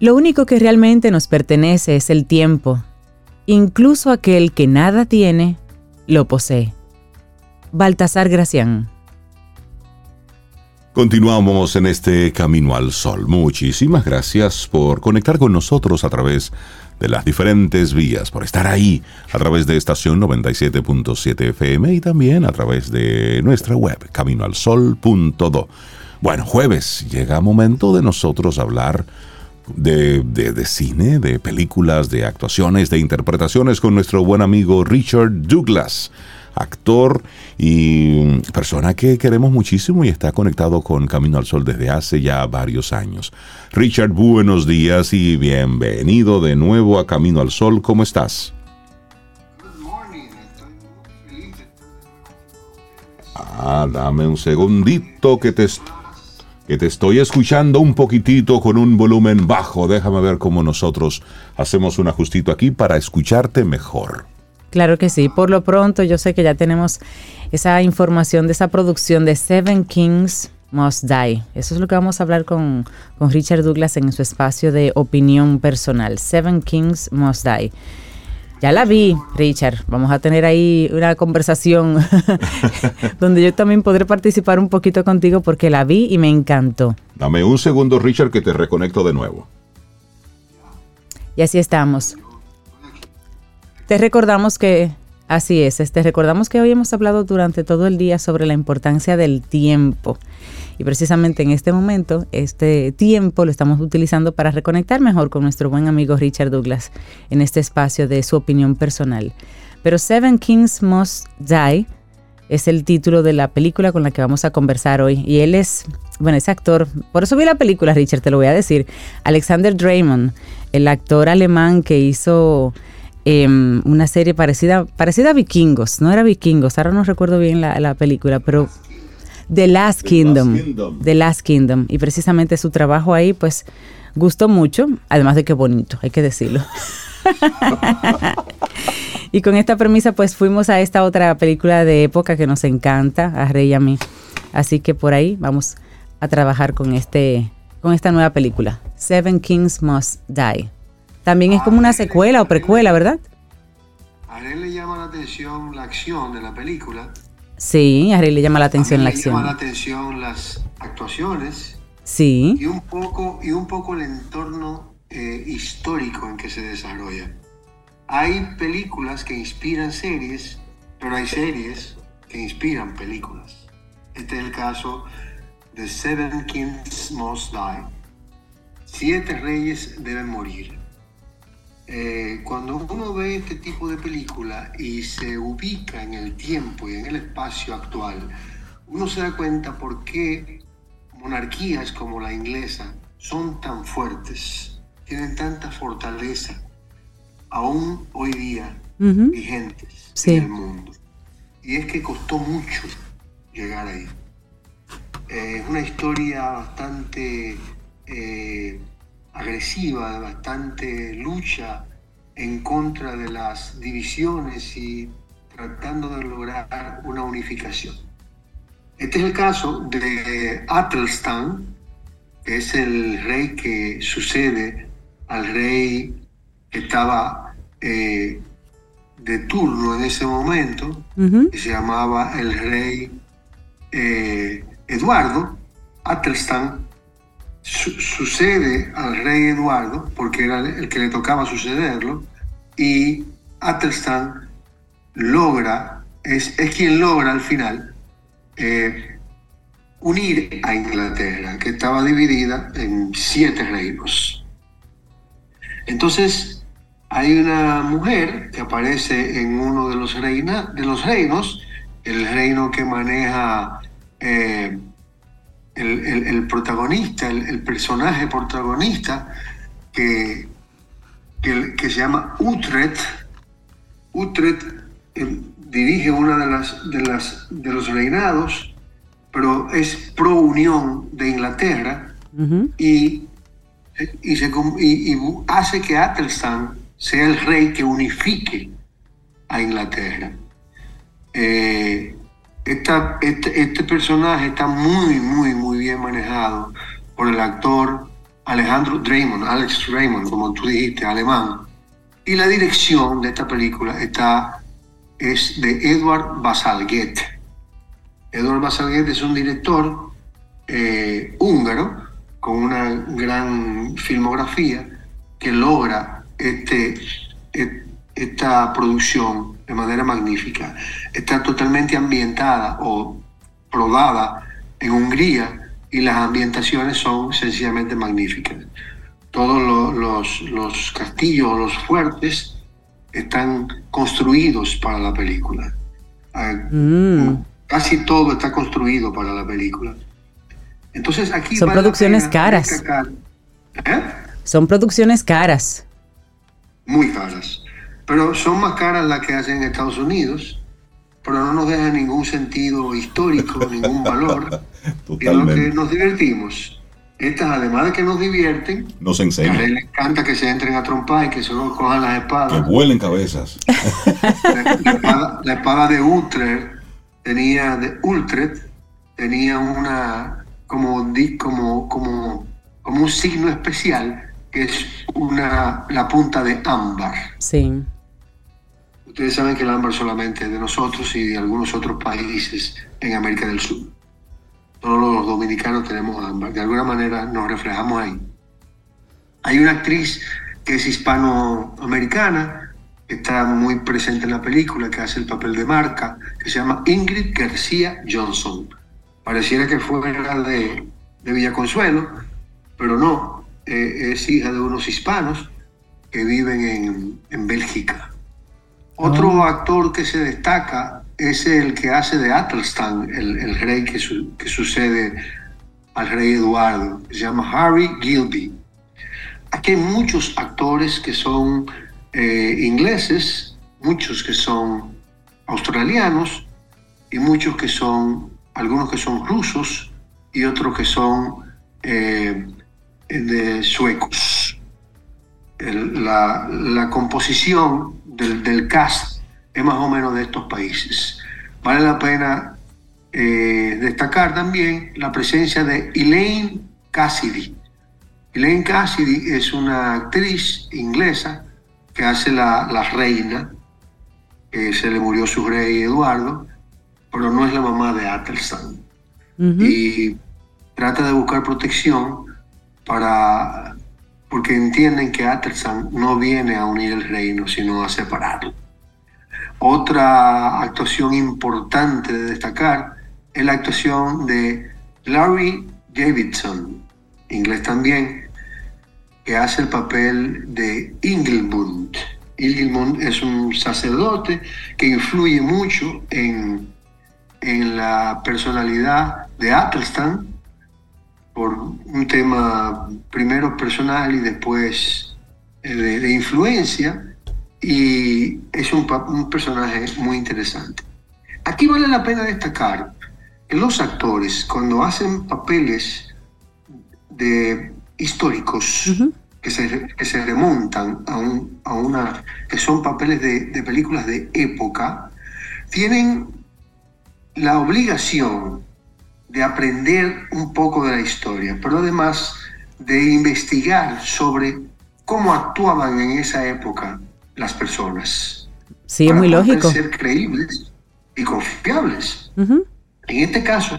Lo único que realmente nos pertenece es el tiempo. Incluso aquel que nada tiene, lo posee. Baltasar Gracián. Continuamos en este Camino al Sol. Muchísimas gracias por conectar con nosotros a través de las diferentes vías, por estar ahí a través de estación 97.7 FM y también a través de nuestra web, caminoalsol.do. Bueno, jueves llega momento de nosotros hablar de, de, cine, de películas, de actuaciones, de interpretaciones con nuestro buen amigo Richard Douglas actor y persona que queremos muchísimo y está conectado con Camino al Sol desde hace ya varios años. Richard, buenos días y bienvenido de nuevo a Camino al Sol. ¿Cómo estás? Ah, dame un segundito que te, que te estoy escuchando un poquitito con un volumen bajo. Déjame ver cómo nosotros hacemos un ajustito aquí para escucharte mejor. Claro que sí. Por lo pronto, yo sé que ya tenemos esa información de esa producción de Seven Kings Must Die. Eso es lo que vamos a hablar con, con Richard Douglas en su espacio de opinión personal. Seven Kings Must Die. Ya la vi, Richard. Vamos a tener ahí una conversación donde yo también podré participar un poquito contigo porque la vi y me encantó. Dame un segundo, Richard, que te reconecto de nuevo. Y así estamos. Te recordamos que, así es, te recordamos que hoy hemos hablado durante todo el día sobre la importancia del tiempo. Y precisamente en este momento, este tiempo lo estamos utilizando para reconectar mejor con nuestro buen amigo Richard Douglas en este espacio de su opinión personal. Pero Seven Kings Must Die es el título de la película con la que vamos a conversar hoy. Y él es, bueno, es actor. Por eso vi la película, Richard, te lo voy a decir. Alexander Draymond, el actor alemán que hizo Em, una serie parecida, parecida a Vikingos, no era Vikingos, ahora no recuerdo bien la, película, pero The Last Kingdom, The Last Kingdom, y precisamente su trabajo ahí pues gustó mucho, además de que bonito, hay que decirlo. y con esta premisa pues fuimos a esta otra película de época que nos encanta, a Rey y a mí. Así que por ahí vamos a trabajar con este con esta nueva película, Seven Kings Must Die. También es como una secuela o precuela, ¿verdad? A él le llama la atención la acción de la película. Sí, a él le llama la atención la acción. Le llama la atención las actuaciones. Sí. Y un poco, y un poco el entorno eh, histórico en que se desarrolla. Hay películas que inspiran series, pero hay series que inspiran películas. Este es el caso de Seven Kings Must Die. Siete reyes deben morir. Eh, cuando uno ve este tipo de película y se ubica en el tiempo y en el espacio actual, uno se da cuenta por qué monarquías como la inglesa son tan fuertes, tienen tanta fortaleza, aún hoy día vigentes en el mundo. Y es que costó mucho llegar ahí. Eh, es una historia bastante eh, agresiva, bastante lucha en contra de las divisiones y tratando de lograr una unificación. Este es el caso de Atelstan, que es el rey que sucede al rey que estaba eh, de turno en ese momento, que se llamaba el rey eh, Eduardo. Atelstan sucede al rey Eduardo, porque era el que le tocaba sucederlo, y Atelstan logra, es, es quien logra al final eh, unir a Inglaterra, que estaba dividida en siete reinos. Entonces, hay una mujer que aparece en uno de los, reina, de los reinos, el reino que maneja eh, el, protagonista, el, personaje protagonista, que, que, se llama Utrecht. Utrecht eh, dirige una de las, de las de los reinados, pero es pro unión de Inglaterra y, y, se, y, hace que Atelstan sea el rey que unifique a Inglaterra. Eh, este, este, personaje está muy, muy, muy bien manejado por el actor Alejandro Draymond, Alex Draymond, como tú dijiste, alemán. Y la dirección de esta película está, es de Edward Basalguet. Edward Basalguet es un director eh, húngaro con una gran filmografía que logra este, e- esta producción de manera magnífica. Está totalmente ambientada o rodada en Hungría y las ambientaciones son sencillamente magníficas. Todos lo- los, los castillos, los fuertes, están construidos para la película. Ah, Mm. Casi todo está construido para la película. Entonces aquí Son vale producciones caras. ¿Eh? Son producciones caras. Muy caras. Pero son más caras las que hacen en Estados Unidos, pero no nos dejan ningún sentido histórico, ningún valor. Y lo que nos divertimos. Estas, además de que nos divierten, Nos a enseña. él le encanta que se entren a trompar y que se nos cojan las Que espadas. vuelen cabezas. La, la espada, la espada de Utrecht tenía de Utrecht tenía una como di- como como como un signo especial que es una la punta de ámbar. Sí. Ustedes saben que el ámbar solamente de nosotros y de algunos otros países en América del Sur. Todos los dominicanos tenemos ámbar. De alguna manera nos reflejamos ahí. Hay una actriz que es hispanoamericana, que está muy presente en la película, que hace el papel de marca, que se llama Ingrid García Johnson. Pareciera que fuera de, de Villa Consuelo, pero no. eh, es hija de unos hispanos que viven en, en Bélgica. Otro actor que se destaca es el que hace de Athelstan, el, el rey que, su- que sucede al rey Eduardo. Se llama Harry Gilby. Aquí hay muchos actores que son eh, ingleses, muchos que son australianos y muchos que son, algunos que son rusos y otros que son eh, de suecos. El- la, la composición del, del cast es más o menos de estos países. Vale la pena eh, destacar también la presencia de Elaine Cassidy. Elaine Cassidy es una actriz inglesa que hace la, la reina, que se le murió su rey Eduardo, pero no es la mamá de Athelstan Ujú. y trata de buscar protección para porque entienden que Athelstan no viene a unir el reino, sino a separarlo. Otra actuación importante de destacar es la actuación de Larry Davidson, inglés también, que hace el papel de Ingilmund. Ingilmund es un sacerdote que influye mucho en, en la personalidad de Athelstan por un tema primero personal y después eh, de, de influencia y es un, personaje muy interesante. Aquí vale la pena destacar que los actores cuando hacen papeles de históricos Ujú. que, se, que se remontan a, un- a una que son papeles de, de películas de época tienen la obligación de aprender un poco de la historia, pero además de investigar sobre cómo actuaban en esa época las personas. Sí, es muy poder lógico. ser creíbles y confiables. Ujú. En este caso,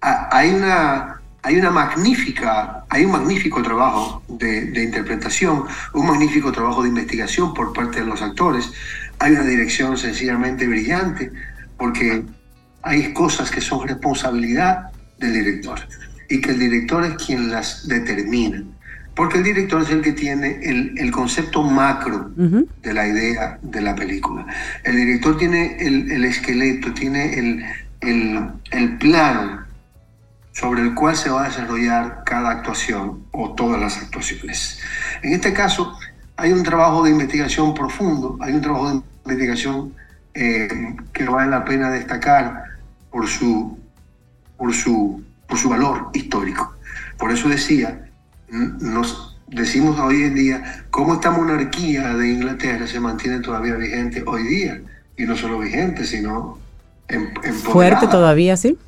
ha- hay una, hay una magnífica, hay un magnífico trabajo de, de interpretación, un magnífico trabajo de investigación por parte de los actores. Hay una dirección sencillamente brillante, porque hay cosas que son responsabilidad del director y que el director es quien las determina. Porque el director es el que tiene el, el concepto macro de la idea de la película. El director tiene el, el esqueleto, tiene el, el, el plano sobre el cual se va a desarrollar cada actuación o todas las actuaciones. En este caso, hay un trabajo de investigación profundo, hay un trabajo de investigación eh, que vale la pena destacar por su, por su, por su valor histórico. Por eso decía, nos decimos hoy en día cómo esta monarquía de Inglaterra se mantiene todavía vigente hoy día. Y no solo vigente, sino em- empoderada Fuerte todavía, sí.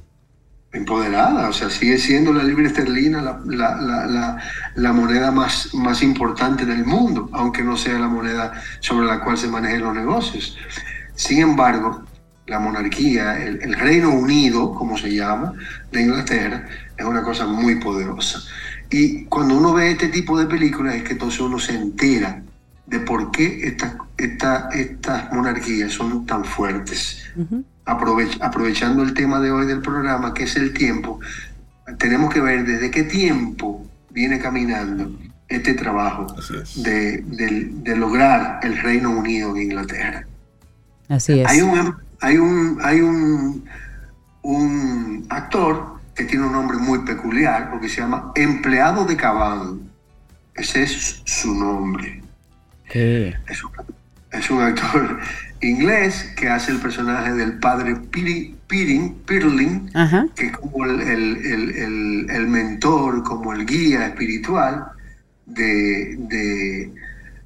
empoderada, o sea, sigue siendo la libra esterlina la, la- la- la- la moneda más, más importante del mundo, aunque no sea la moneda sobre la cual se manejan los negocios. Sin embargo, la monarquía, el, el Reino Unido, como se llama, de Inglaterra, es una cosa muy poderosa. Y cuando uno ve este tipo de películas es que entonces uno se entera de por qué estas estas monarquías son tan fuertes. aprovechando el tema de hoy del programa, que es el tiempo, tenemos que ver desde qué tiempo viene caminando este trabajo de, de, lograr el Reino Unido en Inglaterra. Así es. Hay un, hay un, hay un, un actor que tiene un nombre muy peculiar porque se llama Empleado de Cabal. Ese es su nombre. Es, un, actor inglés que hace el personaje del padre Pirling, que es como el, mentor, como el guía espiritual de,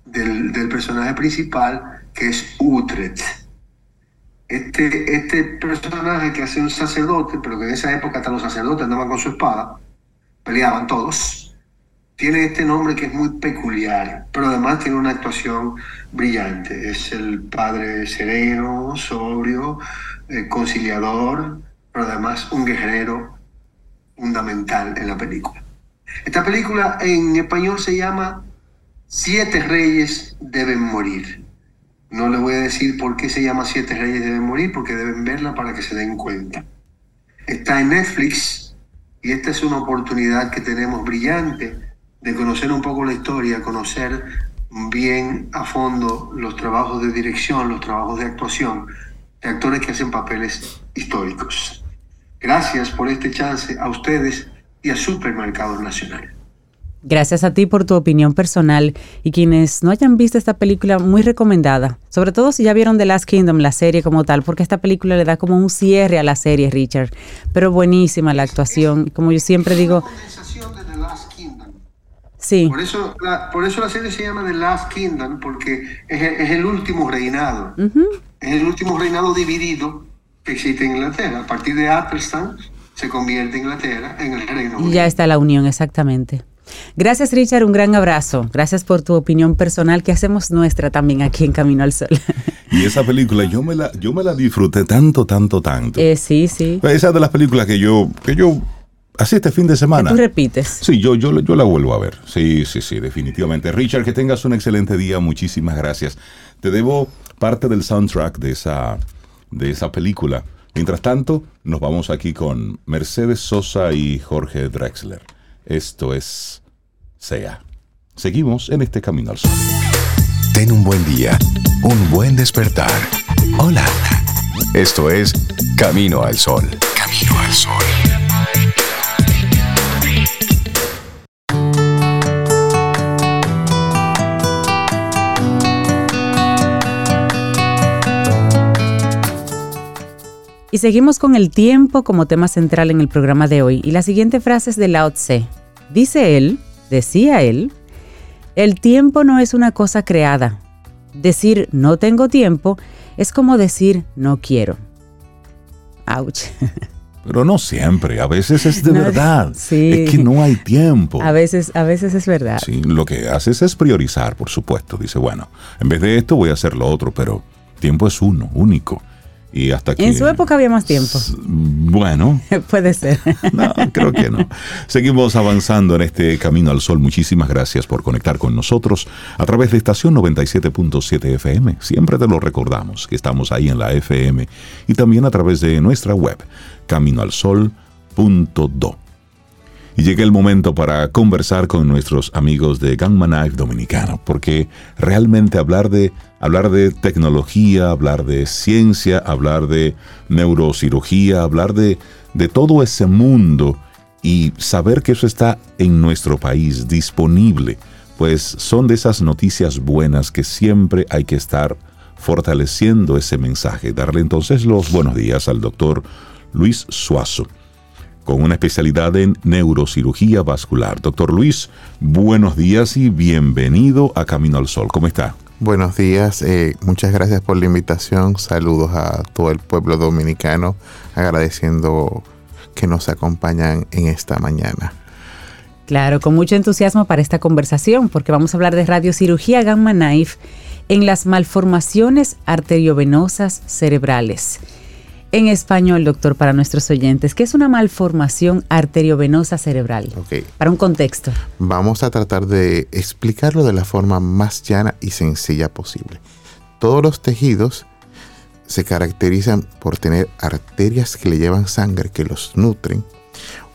del, del, personaje principal, que es Utrecht. Este, este personaje que hace un sacerdote, pero que en esa época hasta los sacerdotes andaban con su espada, peleaban todos, tiene este nombre que es muy peculiar, pero además tiene una actuación brillante. Es el padre sereno, sobrio, eh, conciliador, pero además un guerrero fundamental en la película. Esta película en español se llama Siete Reyes deben morir. No les voy a decir por qué se llama Siete Reyes deben morir, porque deben verla para que se den cuenta. Está en Netflix y esta es una oportunidad que tenemos brillante de conocer un poco la historia, conocer bien a fondo los trabajos de dirección, los trabajos de actuación de actores que hacen papeles históricos. Gracias por este chance a ustedes y a Supermercados Nacional. Gracias a ti por tu opinión personal y quienes no hayan visto esta película, muy recomendada. Sobre todo si ya vieron The Last Kingdom, la serie como tal, porque esta película le da como un cierre a la serie, Richard. Pero buenísima la actuación, como yo siempre digo. Sí. Por eso, la, por eso la serie se llama The Last Kingdom, porque es, el último reinado. Es el último reinado dividido que existe en Inglaterra. A partir de Athelstan se convierte Inglaterra en el Reino Unido. Ya está la unión, exactamente. Gracias Richard, un gran abrazo. Gracias por tu opinión personal que hacemos nuestra también aquí en Camino al Sol. Y esa película yo me la, yo me la disfruté tanto, tanto, tanto. Eh, sí, sí. Esa de las películas que yo, que yo Así este fin de semana. ¿Tú repites? Sí, yo, yo, yo la vuelvo a ver. Sí, sí, sí, definitivamente. Richard, que tengas un excelente día. Muchísimas gracias. Te debo parte del soundtrack de esa, de esa película. Mientras tanto, nos vamos aquí con Mercedes Sosa y Jorge Drexler. Esto es sea. Seguimos en este camino al sol. Ten un buen día, un buen despertar. Hola. Esto es Camino al Sol. Camino al Sol. Y seguimos con el tiempo como tema central en el programa de hoy. Y la siguiente frase es de Lao Tse. Dice él, decía él, el tiempo no es una cosa creada. Decir no tengo tiempo es como decir no quiero. Ouch. Pero no siempre, a veces es de verdad. Sí. Es que no hay tiempo. A veces, a veces es verdad. Sí, lo que haces es priorizar, por supuesto. Dice, bueno, en vez de esto voy a hacer lo otro, pero tiempo es uno, único. Y hasta En su época había más tiempo. Bueno. Puede ser. No, creo que no. Seguimos avanzando en este camino al sol. Muchísimas gracias por conectar con nosotros a través de estación 97.7 FM. Siempre te lo recordamos que estamos ahí en la FM y también a través de nuestra web, caminoalsol.do. Y llega el momento para conversar con nuestros amigos de Gamma Knife Dominicano, porque realmente hablar de, hablar de tecnología, hablar de ciencia, hablar de neurocirugía, hablar de, de todo ese mundo y saber que eso está en nuestro país disponible, pues son de esas noticias buenas que siempre hay que estar fortaleciendo ese mensaje. Darle entonces los buenos días al doctor Luis Suazo con una especialidad en neurocirugía vascular. Doctor Luis, buenos días y bienvenido a Camino al Sol. ¿Cómo está? Buenos días, eh, muchas gracias por la invitación. Saludos a todo el pueblo dominicano, agradeciendo que nos acompañan en esta mañana. Claro, con mucho entusiasmo para esta conversación, porque vamos a hablar de radiocirugía gamma knife en las malformaciones arteriovenosas cerebrales. En español, doctor, para nuestros oyentes, ¿qué es una malformación arteriovenosa cerebral? Para un contexto. Vamos a tratar de explicarlo de la forma más llana y sencilla posible. Todos los tejidos se caracterizan por tener arterias que le llevan sangre, que los nutren,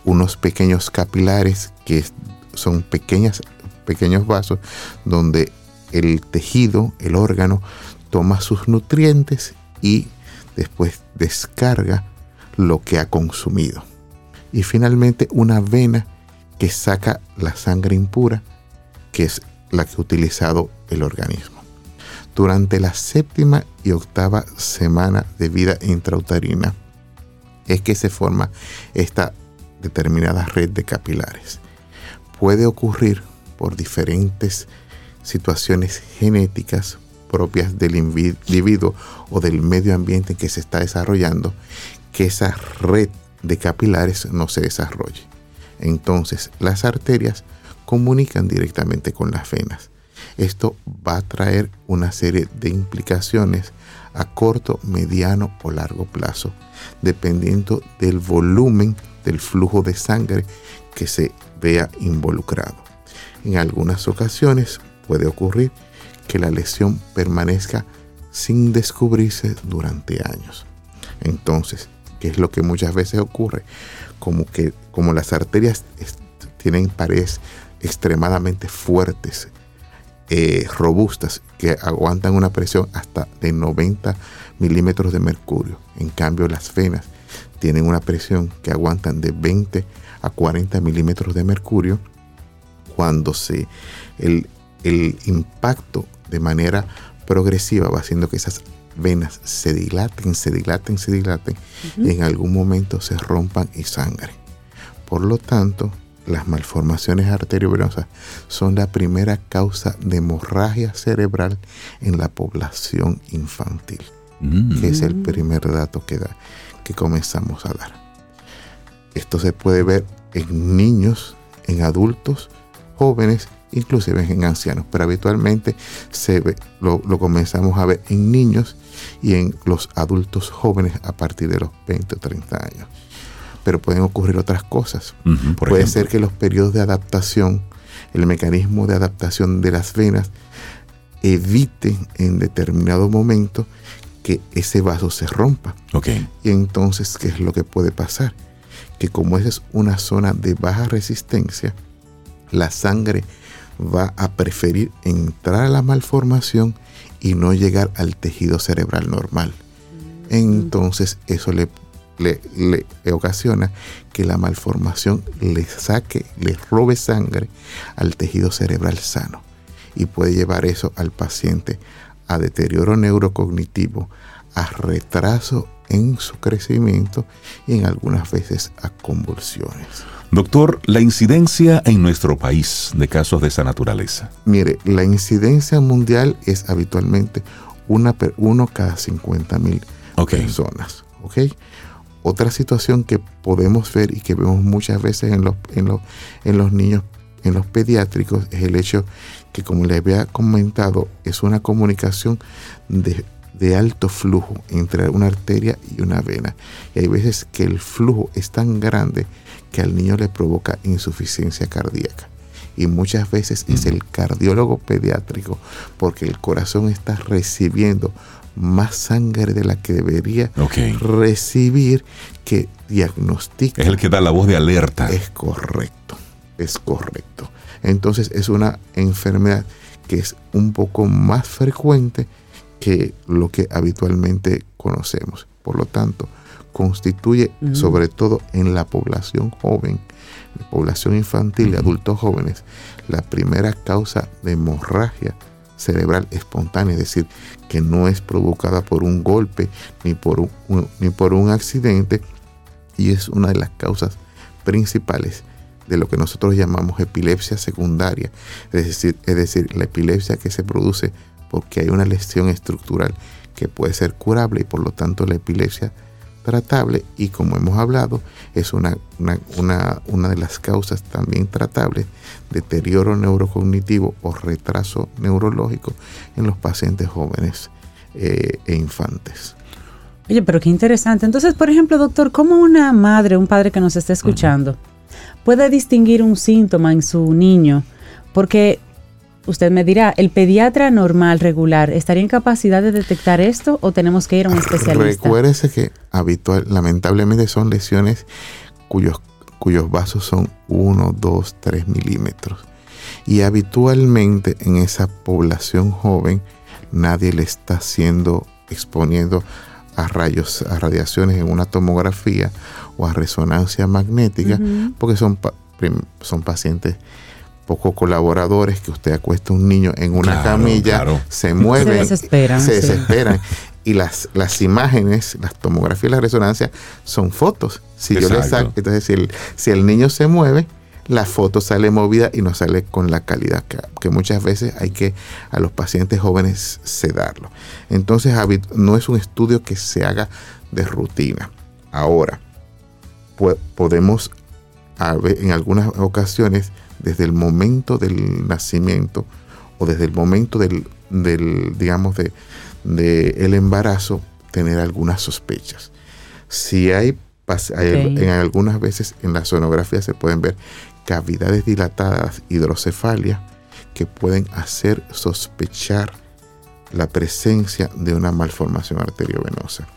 unos pequeños capilares que son pequeñas, pequeños vasos donde el tejido, el órgano, toma sus nutrientes y después descarga lo que ha consumido. Y finalmente una vena que saca la sangre impura, que es la que ha utilizado el organismo. Durante la séptima y octava semana de vida intrauterina es que se forma esta determinada red de capilares. Puede ocurrir por diferentes situaciones genéticas propias del individuo o del medio ambiente en que se está desarrollando, que esa red de capilares no se desarrolle. Entonces, las arterias comunican directamente con las venas. Esto va a traer una serie de implicaciones a corto, mediano o largo plazo, dependiendo del volumen del flujo de sangre que se vea involucrado. En algunas ocasiones puede ocurrir que la lesión permanezca sin descubrirse durante años. Entonces, ¿qué es lo que muchas veces ocurre? Como que como las arterias tienen paredes extremadamente fuertes, eh, robustas, que aguantan una presión hasta de 90 milímetros de mercurio. En cambio, las venas tienen una presión que aguantan de 20 a 40 milímetros de mercurio. Cuando se, el, el impacto de manera progresiva va haciendo que esas venas se dilaten, se dilaten, se dilaten y en algún momento se rompan y sangren. Por lo tanto, las malformaciones arteriovenosas son la primera causa de hemorragia cerebral en la población infantil, que es el primer dato que, da, que comenzamos a dar. Esto se puede ver en niños, en adultos, jóvenes inclusive en ancianos, pero habitualmente se ve, lo, comenzamos a ver en niños y en los adultos jóvenes a partir de los 20 o 30 años. Pero pueden ocurrir otras cosas. Puede ser que los periodos de adaptación, el mecanismo de adaptación de las venas, evite en determinado momento que ese vaso se rompa. Okay. Y entonces, ¿qué es lo que puede pasar? Que como esa es una zona de baja resistencia, la sangre va a preferir entrar a la malformación y no llegar al tejido cerebral normal. Entonces eso le, le, ocasiona que la malformación le saque, le robe sangre al tejido cerebral sano y puede llevar eso al paciente a deterioro neurocognitivo, a retraso en su crecimiento y en algunas veces a convulsiones. Doctor, la incidencia en nuestro país de casos de esa naturaleza. Mire, la incidencia mundial es habitualmente una uno cada 50 mil personas. ¿ok? Otra situación que podemos ver y que vemos muchas veces en los, en los, en los niños, en los pediátricos, es el hecho que, como les había comentado, es una comunicación de de alto flujo entre una arteria y una vena. Y hay veces que el flujo es tan grande que al niño le provoca insuficiencia cardíaca. Y muchas veces es el cardiólogo pediátrico porque el corazón está recibiendo más sangre de la que debería recibir que diagnostica. Es el que da la voz de alerta. Es correcto, es correcto. Entonces es una enfermedad que es un poco más frecuente que lo que habitualmente conocemos. Por lo tanto, constituye sobre todo en la población joven, la población infantil y adultos jóvenes, la primera causa de hemorragia cerebral espontánea, es decir, que no es provocada por un golpe ni por un, ni por un accidente y es una de las causas principales de lo que nosotros llamamos epilepsia secundaria, es decir, es decir, la epilepsia que se produce porque hay una lesión estructural que puede ser curable y por lo tanto la epilepsia tratable y como hemos hablado es una, una, de las causas también tratables deterioro neurocognitivo o retraso neurológico en los pacientes jóvenes eh, e infantes. Oye, pero qué interesante. Entonces, por ejemplo, doctor, ¿cómo una madre, un padre que nos está escuchando, puede distinguir un síntoma en su niño? Porque usted me dirá, ¿el pediatra normal, regular, estaría en capacidad de detectar esto o tenemos que ir a un especialista? Recuérdese que habitual, lamentablemente son lesiones cuyos, cuyos vasos son 1, 2, 3 milímetros. Y habitualmente en esa población joven nadie le está haciendo, exponiendo a rayos, a radiaciones en una tomografía o a resonancia magnética, porque son, son pacientes poco colaboradores que usted acuesta a un niño en una camilla, se mueven, se desesperan. Se desesperan. Y las, las imágenes, las tomografías y la resonancia son fotos. Si yo le saco, entonces si el, si el niño se mueve, la foto sale movida y no sale con la calidad que, muchas veces hay que a los pacientes jóvenes sedarlo. Entonces no es un estudio que se haga de rutina. Ahora, podemos en algunas ocasiones desde el momento del nacimiento o desde el momento del, digamos, de, el embarazo, tener algunas sospechas. Si hay, en algunas veces en la sonografía se pueden ver cavidades dilatadas, hidrocefalia, que pueden hacer sospechar la presencia de una malformación arteriovenosa.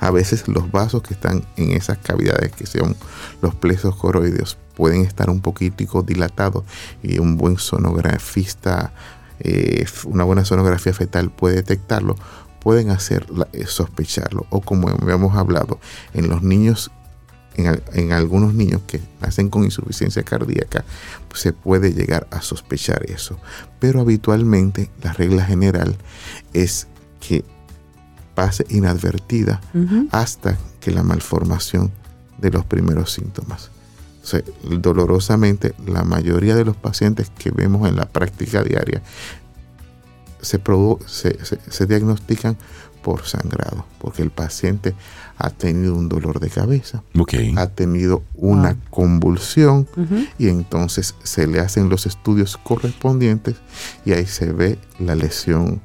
A veces los vasos que están en esas cavidades, que son los plesos coroideos, pueden estar un poquitico dilatados y un buen sonografista, eh, una buena sonografía fetal puede detectarlo, pueden hacer eh, sospecharlo. O como hemos hablado, en los niños en, algunos niños que nacen con insuficiencia cardíaca, pues se puede llegar a sospechar eso. Pero habitualmente la regla general es que pase inadvertida hasta que la malformación de los primeros síntomas. Dolorosamente, la mayoría de los pacientes que vemos en la práctica diaria se, se, diagnostican por sangrado, porque el paciente ha tenido un dolor de cabeza, ha tenido una convulsión y entonces se le hacen los estudios correspondientes y ahí se ve la lesión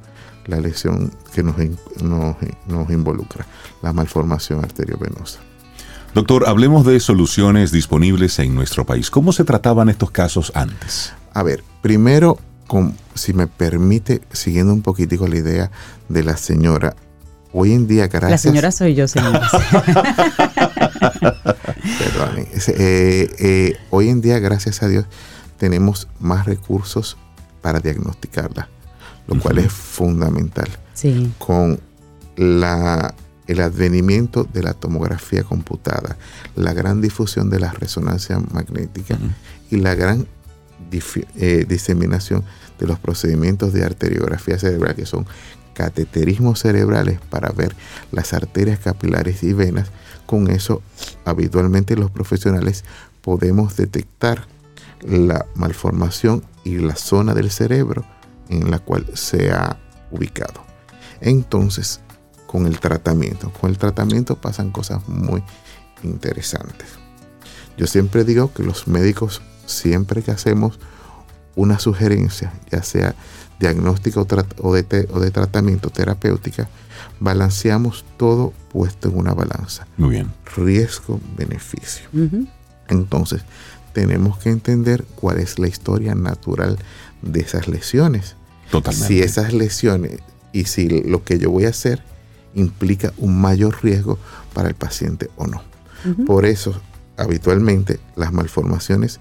la lesión que nos, nos, involucra, la malformación arteriovenosa. Doctor, hablemos de soluciones disponibles en nuestro país. ¿Cómo se trataban estos casos antes? A ver, primero, si me permite, siguiendo un poquitico la idea de la señora, hoy en día, gracias... La señora soy yo, señora. Perdón. Eh, eh, hoy en día, gracias a Dios, tenemos más recursos para diagnosticarla lo cual es fundamental. Sí. Con la, el advenimiento de la tomografía computada, la gran difusión de la resonancia magnética y la gran eh, diseminación de los procedimientos de arteriografía cerebral, que son cateterismos cerebrales para ver las arterias capilares y venas. Con eso, habitualmente los profesionales podemos detectar la malformación y la zona del cerebro en la cual se ha ubicado. Entonces, con el tratamiento, con el tratamiento pasan cosas muy interesantes. Yo siempre digo que los médicos, siempre que hacemos una sugerencia, ya sea diagnóstico o, de, o de, tratamiento terapéutica, balanceamos todo puesto en una balanza. Muy bien. Riesgo-beneficio. Entonces, tenemos que entender cuál es la historia natural de esas lesiones. Si esas lesiones y si lo que yo voy a hacer implica un mayor riesgo para el paciente o no. Por eso, habitualmente, las malformaciones,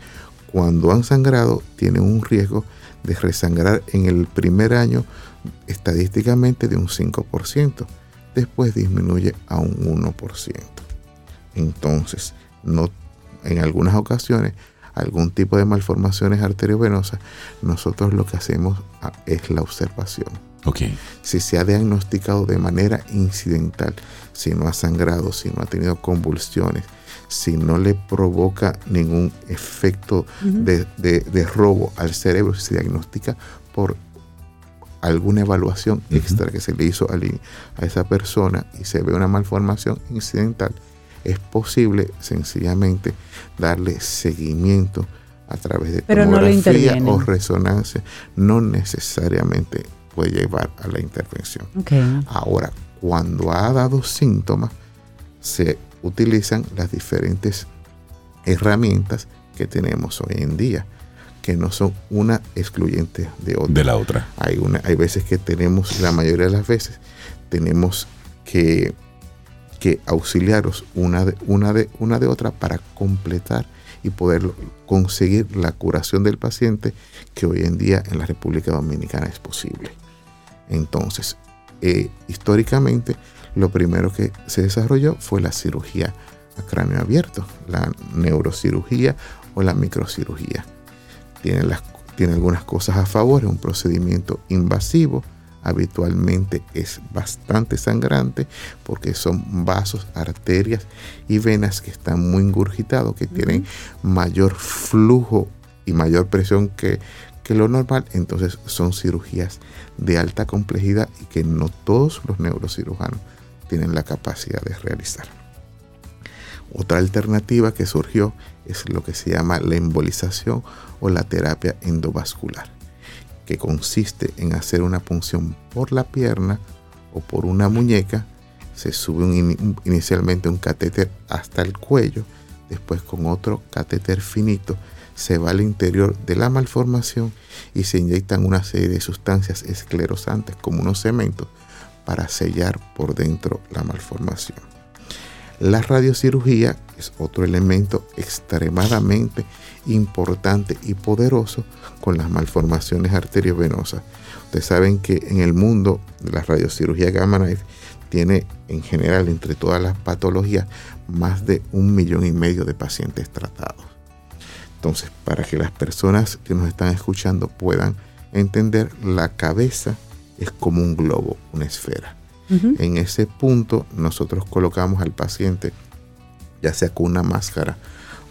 cuando han sangrado, tienen un riesgo de resangrar en el primer año estadísticamente de un 5%. Después disminuye a un 1%. Entonces, no, en algunas ocasiones algún tipo de malformaciones arteriovenosas, nosotros lo que hacemos ah, es la observación. Okay. Si se ha diagnosticado de manera incidental, si no ha sangrado, si no ha tenido convulsiones, si no le provoca ningún efecto de, robo al cerebro, si se diagnostica por alguna evaluación extra que se le hizo a, esa persona y se ve una malformación incidental, es posible sencillamente darle seguimiento a través de tomografía o resonancia. No necesariamente puede llevar a la intervención. Ahora, cuando ha dado síntomas, se utilizan las diferentes herramientas que tenemos hoy en día, que no son una excluyente de otra. De la otra. Hay, una, hay veces que tenemos, la mayoría de las veces, tenemos que, que auxiliaros una de, una, de, una de otra para completar y poder conseguir la curación del paciente que hoy en día en la República Dominicana es posible. Entonces, eh, históricamente, lo primero que se desarrolló fue la cirugía a cráneo abierto, la neurocirugía o la microcirugía. Tiene, las, tiene algunas cosas a favor, es un procedimiento invasivo, habitualmente es bastante sangrante porque son vasos, arterias y venas que están muy ingurgitados, que tienen mayor flujo y mayor presión que, que lo normal. Entonces son cirugías de alta complejidad y que no todos los neurocirujanos tienen la capacidad de realizar. Otra alternativa que surgió es lo que se llama la embolización o la terapia endovascular, que consiste en hacer una punción por la pierna o por una muñeca. Se sube inicialmente un catéter hasta el cuello, después con otro catéter finito se va al interior de la malformación y se inyectan una serie de sustancias esclerosantes como unos cementos para sellar por dentro la malformación. La radiocirugía es otro elemento extremadamente importante y poderoso con las malformaciones arteriovenosas. Ustedes saben que en el mundo de la radiocirugía gamma knife tiene en general entre todas las patologías más de un millón y medio de pacientes tratados. Entonces, para que las personas que nos están escuchando puedan entender, la cabeza es como un globo, una esfera. En ese punto nosotros colocamos al paciente ya sea con una máscara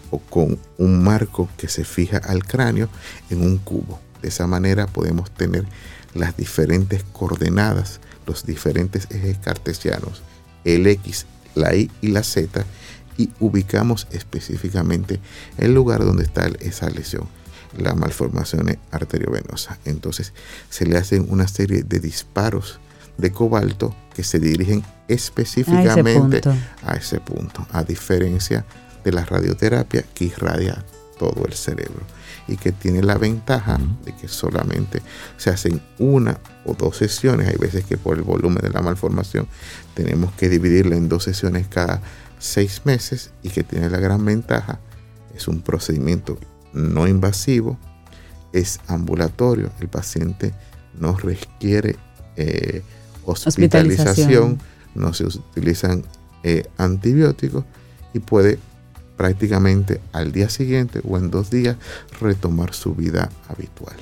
o con un marco que se fija al cráneo en un cubo. De esa manera podemos tener las diferentes coordenadas, los diferentes ejes cartesianos, el X, la Y y la Z, y ubicamos específicamente el lugar donde está esa lesión, la malformación arteriovenosa. Entonces se le hacen una serie de disparos de cobalto que se dirigen específicamente a ese punto, a, diferencia de la radioterapia que irradia todo el cerebro y que tiene la ventaja de que solamente se hacen una o dos sesiones. Hay veces que por el volumen de la malformación tenemos que dividirla en dos sesiones cada seis meses y que tiene la gran ventaja. Es un procedimiento no invasivo, es ambulatorio, el paciente no requiere eh, hospitalización, no se utilizan eh, antibióticos y puede prácticamente al día siguiente o en dos días retomar su vida habitual.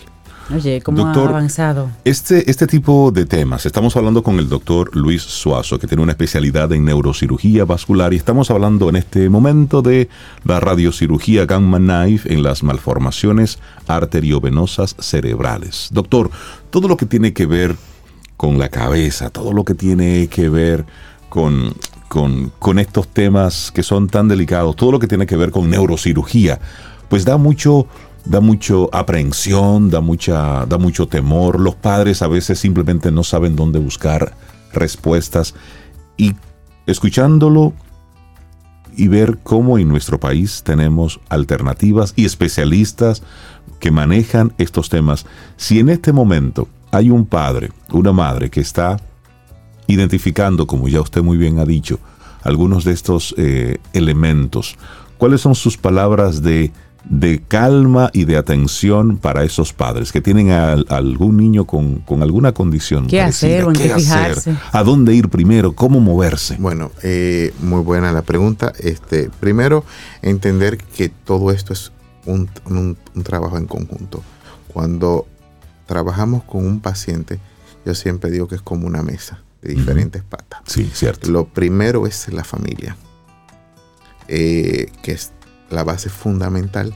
Oye, ¿cómo ha avanzado? Este, este tipo de temas, estamos hablando con el doctor Luis Suazo, que tiene una especialidad en neurocirugía vascular, y estamos hablando en este momento de la radiocirugía Gamma Knife en las malformaciones arteriovenosas cerebrales. Doctor, todo lo que tiene que ver con la cabeza, todo lo que tiene que ver con, con, con estos temas que son tan delicados, todo lo que tiene que ver con neurocirugía, pues da mucho da mucho aprehensión, da, mucha, da mucho temor. Los padres a veces simplemente no saben dónde buscar respuestas. Y escuchándolo y ver cómo en nuestro país tenemos alternativas y especialistas que manejan estos temas, si en este momento hay un padre, una madre que está identificando, como ya usted muy bien ha dicho, algunos de estos eh, elementos, ¿cuáles son sus palabras de de calma y de atención para esos padres que tienen a, algún niño con, alguna condición. ¿Qué hacer qué, fijarse? ¿A dónde ir primero? ¿Cómo moverse? Bueno, eh, muy buena la pregunta. Este, primero, entender que todo esto es un, trabajo en conjunto. Cuando trabajamos con un paciente, yo siempre digo que es como una mesa de diferentes patas. Sí, cierto. Lo primero es la familia, eh, que es la base fundamental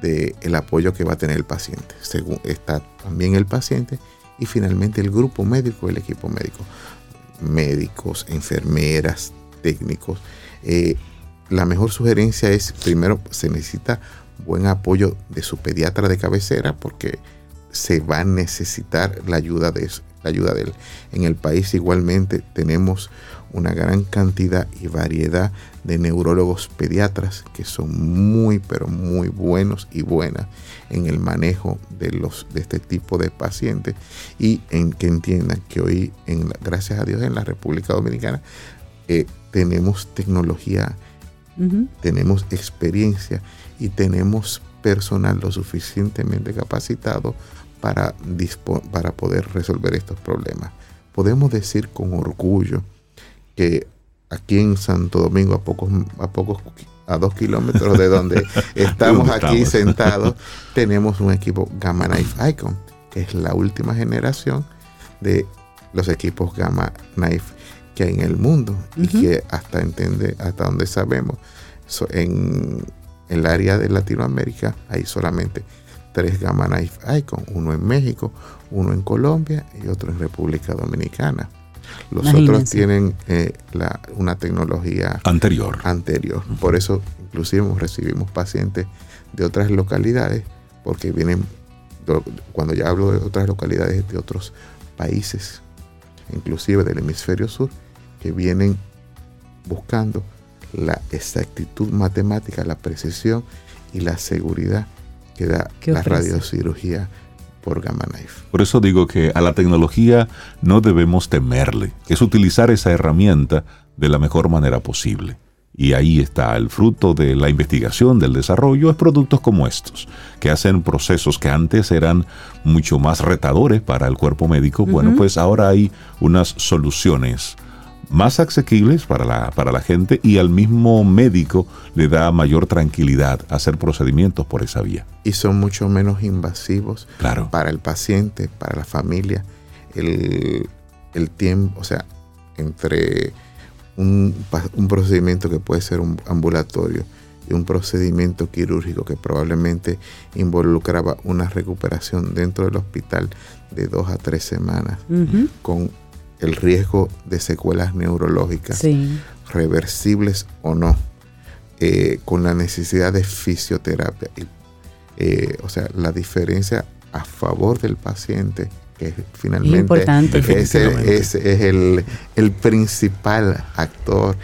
del apoyo que va a tener el paciente. Según está también el paciente y finalmente el grupo médico, el equipo médico. Médicos, enfermeras, técnicos. Eh, la mejor sugerencia es, primero, se necesita buen apoyo de su pediatra de cabecera porque se va a necesitar la ayuda de la ayuda de él. En el país igualmente tenemos una gran cantidad y variedad de neurólogos pediatras que son muy, pero muy buenos y buenas en el manejo de, los, de este tipo de pacientes y en que entiendan que hoy, en, gracias a Dios, en la República Dominicana eh, tenemos tecnología, tenemos experiencia y tenemos personal lo suficientemente capacitado para, para poder resolver estos problemas. Podemos decir con orgullo que aquí en Santo Domingo, a pocos, a pocos, a dos kilómetros de donde estamos aquí sentados, tenemos un equipo Gamma Knife Icon, que es la última generación de los equipos Gamma Knife que hay en el mundo y que hasta entiende, hasta donde sabemos, en el área de Latinoamérica hay solamente tres Gamma Knife Icon, uno en México, uno en Colombia y otro en República Dominicana. Los otros tienen eh, una tecnología anterior. anterior. Por eso, inclusive, recibimos pacientes de otras localidades, porque vienen, cuando ya hablo de otras localidades de otros países, inclusive del hemisferio sur, que vienen buscando la exactitud matemática, la precisión y la seguridad que da la radiocirugía por Gamma Knife. Por eso digo que a la tecnología no debemos temerle, es utilizar esa herramienta de la mejor manera posible. Y ahí está el fruto de la investigación, del desarrollo, es productos como estos, que hacen procesos que antes eran mucho más retadores para el cuerpo médico. Bueno, pues ahora hay unas soluciones más asequibles para la, para la gente y al mismo médico le da mayor tranquilidad hacer procedimientos por esa vía. Y son mucho menos invasivos claro. para el paciente, para la familia. El, tiempo, o sea, entre un, un procedimiento que puede ser un ambulatorio y un procedimiento quirúrgico que probablemente involucraba una recuperación dentro del hospital de dos a tres semanas con el riesgo de secuelas neurológicas, reversibles o no, eh, con la necesidad de fisioterapia. Eh, o sea, la diferencia a favor del paciente, que finalmente ese, es el, el principal actor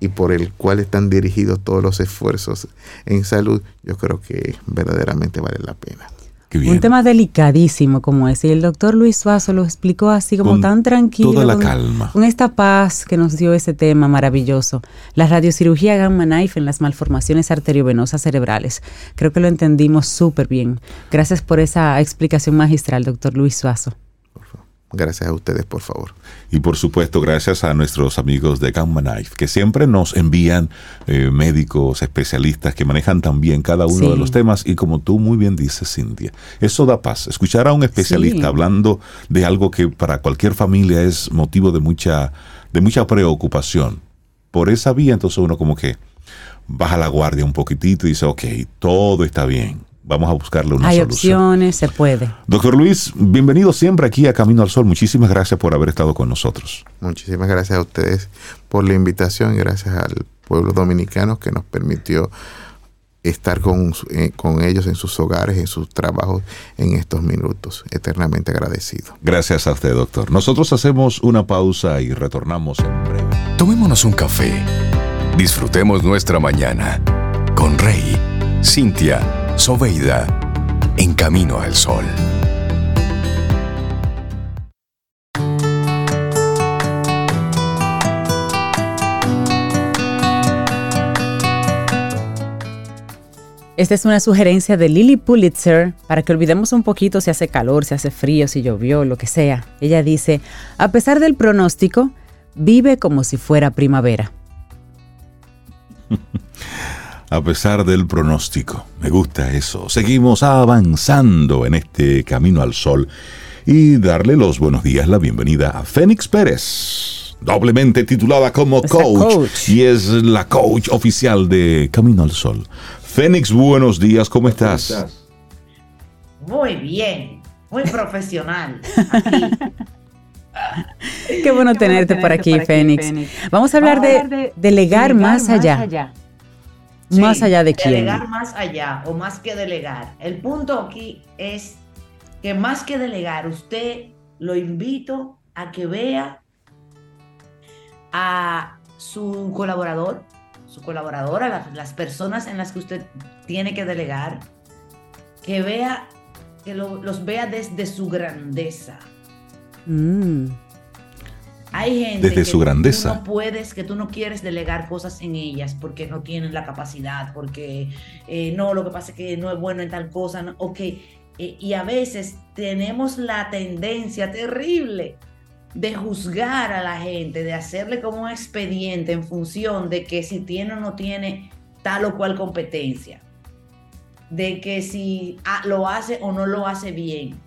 y por el cual están dirigidos todos los esfuerzos en salud, yo creo que verdaderamente vale la pena. Un tema delicadísimo como ese. Y el doctor Luis Suazo lo explicó así como tan tranquilo. Toda la calma. Con esta paz que nos dio ese tema maravilloso. La radiocirugía gamma knife en las malformaciones arteriovenosas cerebrales. Creo que lo entendimos súper bien. Gracias por esa explicación magistral, doctor Luis Suazo. Gracias a ustedes, por favor. Y por supuesto, gracias a nuestros amigos de Gamma Knife, que siempre nos envían eh, médicos, especialistas que manejan también cada uno de los temas. Y como tú muy bien dices, Cintia, eso da paz. Escuchar a un especialista hablando de algo que para cualquier familia es motivo de mucha, de mucha preocupación. Por esa vía, entonces uno como que baja la guardia un poquitito y dice, ok, todo está bien vamos a buscarle una solución. Hay opciones, se puede. Doctor Luis, bienvenido siempre aquí a Camino al Sol. Muchísimas gracias por haber estado con nosotros. Muchísimas gracias a ustedes por la invitación y gracias al pueblo dominicano que nos permitió estar con, eh, con, ellos en sus hogares, en sus trabajos en estos minutos. Eternamente agradecido. Gracias a usted, doctor. Nosotros hacemos una pausa y retornamos en breve. Tomémonos un café. Disfrutemos nuestra mañana con Rey, Cintia Soveida, en camino al sol. Esta es una sugerencia de Lily Pulitzer para que olvidemos un poquito si hace calor, si hace frío, si llovió, lo que sea. Ella dice, a pesar del pronóstico, vive como si fuera primavera. a pesar del pronóstico. Me gusta eso. Seguimos avanzando en este camino al sol y darle los buenos días, la bienvenida a Fénix Pérez, doblemente titulada como coach, y es la coach oficial de Camino al Sol. Fénix, buenos días, ¿cómo estás? Muy bien, muy profesional. Qué bueno tenerte, por aquí, Fénix. Vamos a hablar, de, delegar, más, allá más allá de quién. Delegar más allá o más que delegar. El punto aquí es que más que delegar, usted lo invito a que vea a su colaborador, su colaboradora, las, las personas en las que usted tiene que delegar, que vea, que lo- los vea desde su grandeza. Mm. Hay gente Desde que su grandeza. tú no puedes, que tú no quieres delegar cosas en ellas porque no tienen la capacidad, porque eh, no, lo que pasa es que no es bueno en tal cosa, no, ok. Eh, y a veces tenemos la tendencia terrible de juzgar a la gente, de hacerle como un expediente en función de que si tiene o no tiene tal o cual competencia, de que si ah, lo hace o no lo hace bien.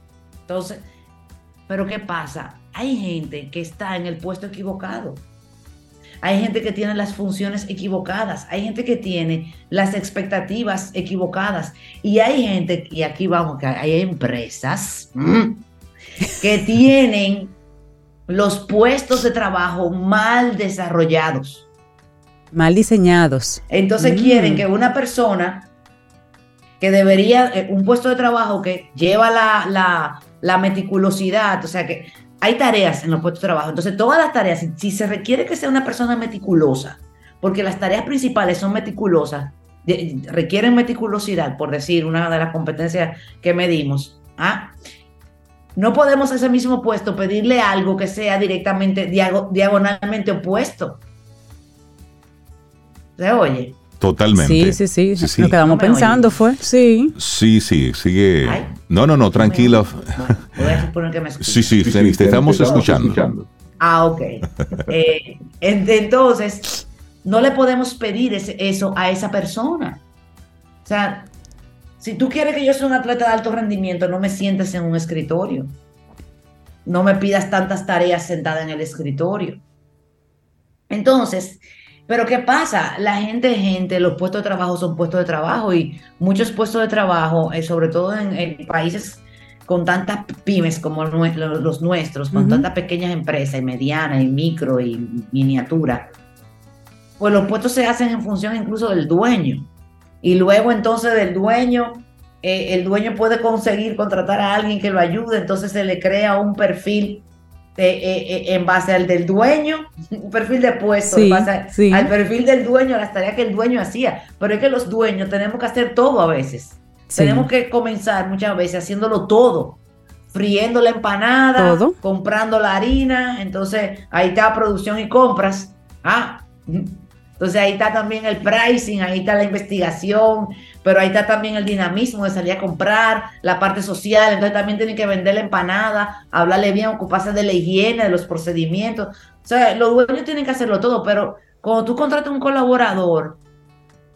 Entonces, pero ¿qué pasa? Hay gente que está en el puesto equivocado. Hay gente que tiene las funciones equivocadas. Hay gente que tiene las expectativas equivocadas. Y hay gente, y aquí vamos, que hay empresas que tienen los puestos de trabajo mal desarrollados. Mal diseñados. Entonces Mm. quieren que una persona que debería, eh, un puesto de trabajo que lleva la, la- la meticulosidad, o sea que hay tareas en los puestos de trabajo, entonces todas las tareas, si, se requiere que sea una persona meticulosa, porque las tareas principales son meticulosas, requieren meticulosidad, por decir una de las competencias que medimos, ¿ah? no podemos a ese mismo puesto pedirle algo que sea directamente, diago- diagonalmente opuesto. ¿Se oye? Totalmente. Sí, sí, sí. Sí, sí. Lo que estábamos No me pensando oyes. fue, sí. Sí, sí, sigue. Ay. No, no, no, tranquila. Bueno, voy a suponer que me escuchan. Sí, sí, Fénix, te estamos escuchando. Ah, ok. Eh, en- entonces, no le podemos pedir ese- eso a esa persona. O sea, si tú quieres que yo sea un atleta de alto rendimiento, no me sientes en un escritorio. No me pidas tantas tareas sentada en el escritorio. Entonces, pero ¿qué pasa? La gente es gente, los puestos de trabajo son puestos de trabajo y muchos puestos de trabajo, eh, sobre todo en, en países con tantas pymes como los nuestros, con tantas pequeñas empresas y medianas y micro y miniatura, pues los puestos se hacen en función incluso del dueño. Y luego entonces del dueño, eh, el dueño puede conseguir contratar a alguien que lo ayude, entonces se le crea un perfil eh, eh, eh, en base al del dueño, un perfil de puesto, Sí, en base a- sí. al perfil del dueño, las tareas que el dueño hacía. Pero es que los dueños tenemos que hacer todo a veces. Sí. Tenemos que comenzar muchas veces haciéndolo todo. Friendo la empanada, Todo. comprando la harina, entonces ahí está producción y compras. Ah, entonces ahí está también el pricing, ahí está la investigación, pero ahí está también el dinamismo de salir a comprar, la parte social, entonces también tienen que vender la empanada, hablarle bien, ocuparse de la higiene, de los procedimientos. O sea, los dueños tienen que hacerlo todo, pero cuando tú contratas un colaborador,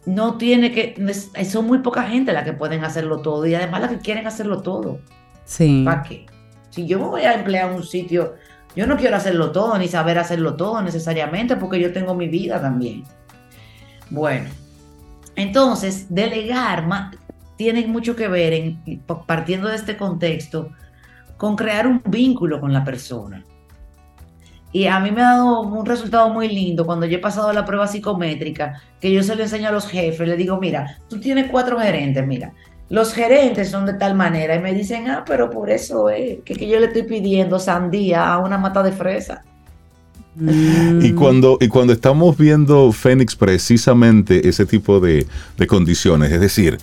no tiene que, son muy poca gente la que pueden hacerlo todo y además las que quieren hacerlo todo. Sí. ¿Para qué? Si yo me voy a emplear un sitio, yo no quiero hacerlo todo ni saber hacerlo todo necesariamente porque yo tengo mi vida también. Bueno, entonces, delegar tiene mucho que ver, en, partiendo de este contexto, con crear un vínculo con la persona. Y a mí me ha dado un resultado muy lindo cuando yo he pasado la prueba psicométrica, que yo se lo enseño a los jefes, le digo, mira, tú tienes cuatro gerentes, mira, los gerentes son de tal manera y me dicen, ah, pero por eso es que, que yo le estoy pidiendo sandía a una mata de fresa. Mm. Y cuando, y cuando estamos viendo Fénix precisamente ese tipo de, de condiciones, es decir,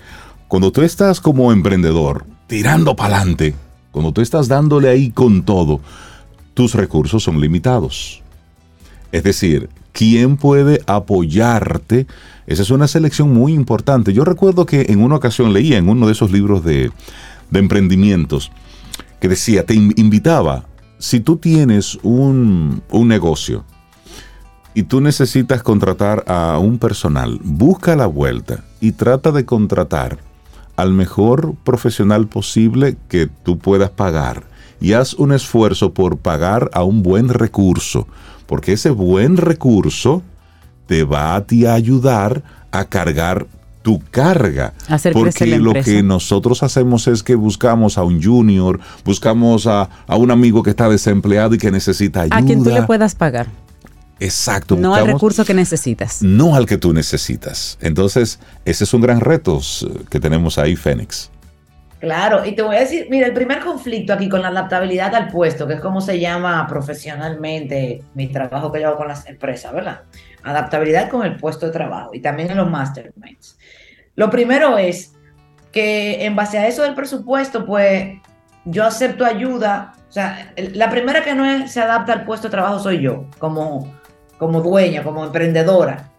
cuando tú estás como emprendedor tirando para adelante, cuando tú estás dándole ahí con todo, tus recursos son limitados. Es decir, ¿quién puede apoyarte? Esa es una selección muy importante. Yo recuerdo que en una ocasión leía en uno de esos libros de, de emprendimientos que decía, te in- invitaba, si tú tienes un, un negocio y tú necesitas contratar a un personal, busca la vuelta y trata de contratar al mejor profesional posible que tú puedas pagar. Y haz un esfuerzo por pagar a un buen recurso, porque ese buen recurso te va a a ayudar a cargar tu carga. Hacer crecer porque la lo que nosotros hacemos es que buscamos a un junior, buscamos a, a un amigo que está desempleado y que necesita ayuda. A quien tú le puedas pagar, Exacto. no al recurso que necesitas. no al que tú necesitas. Entonces, ese es un gran reto que tenemos ahí, Fénix. Claro, y te voy a decir, mira, el primer conflicto aquí con la adaptabilidad al puesto, que es como se llama profesionalmente mi trabajo que yo hago con las empresas, ¿verdad? Adaptabilidad con el puesto de trabajo y también en los masterminds. Lo primero es que en base a eso del presupuesto, pues yo acepto ayuda. O sea, la primera que no se adapta al puesto de trabajo soy yo, como, como dueña, como emprendedora.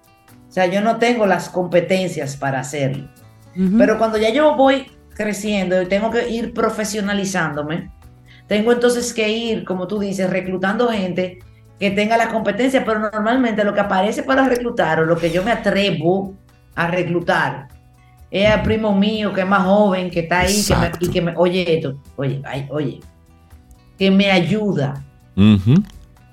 O sea, yo no tengo las competencias para hacerlo. Pero cuando ya yo voy creciendo y tengo que ir profesionalizándome, tengo entonces que ir, como tú dices, reclutando gente que tenga la competencia, pero normalmente lo que aparece para reclutar o lo que yo me atrevo a reclutar es al primo mío que es más joven, que está ahí que me, y que me, oye esto, oye, ay, oye, que me ayuda.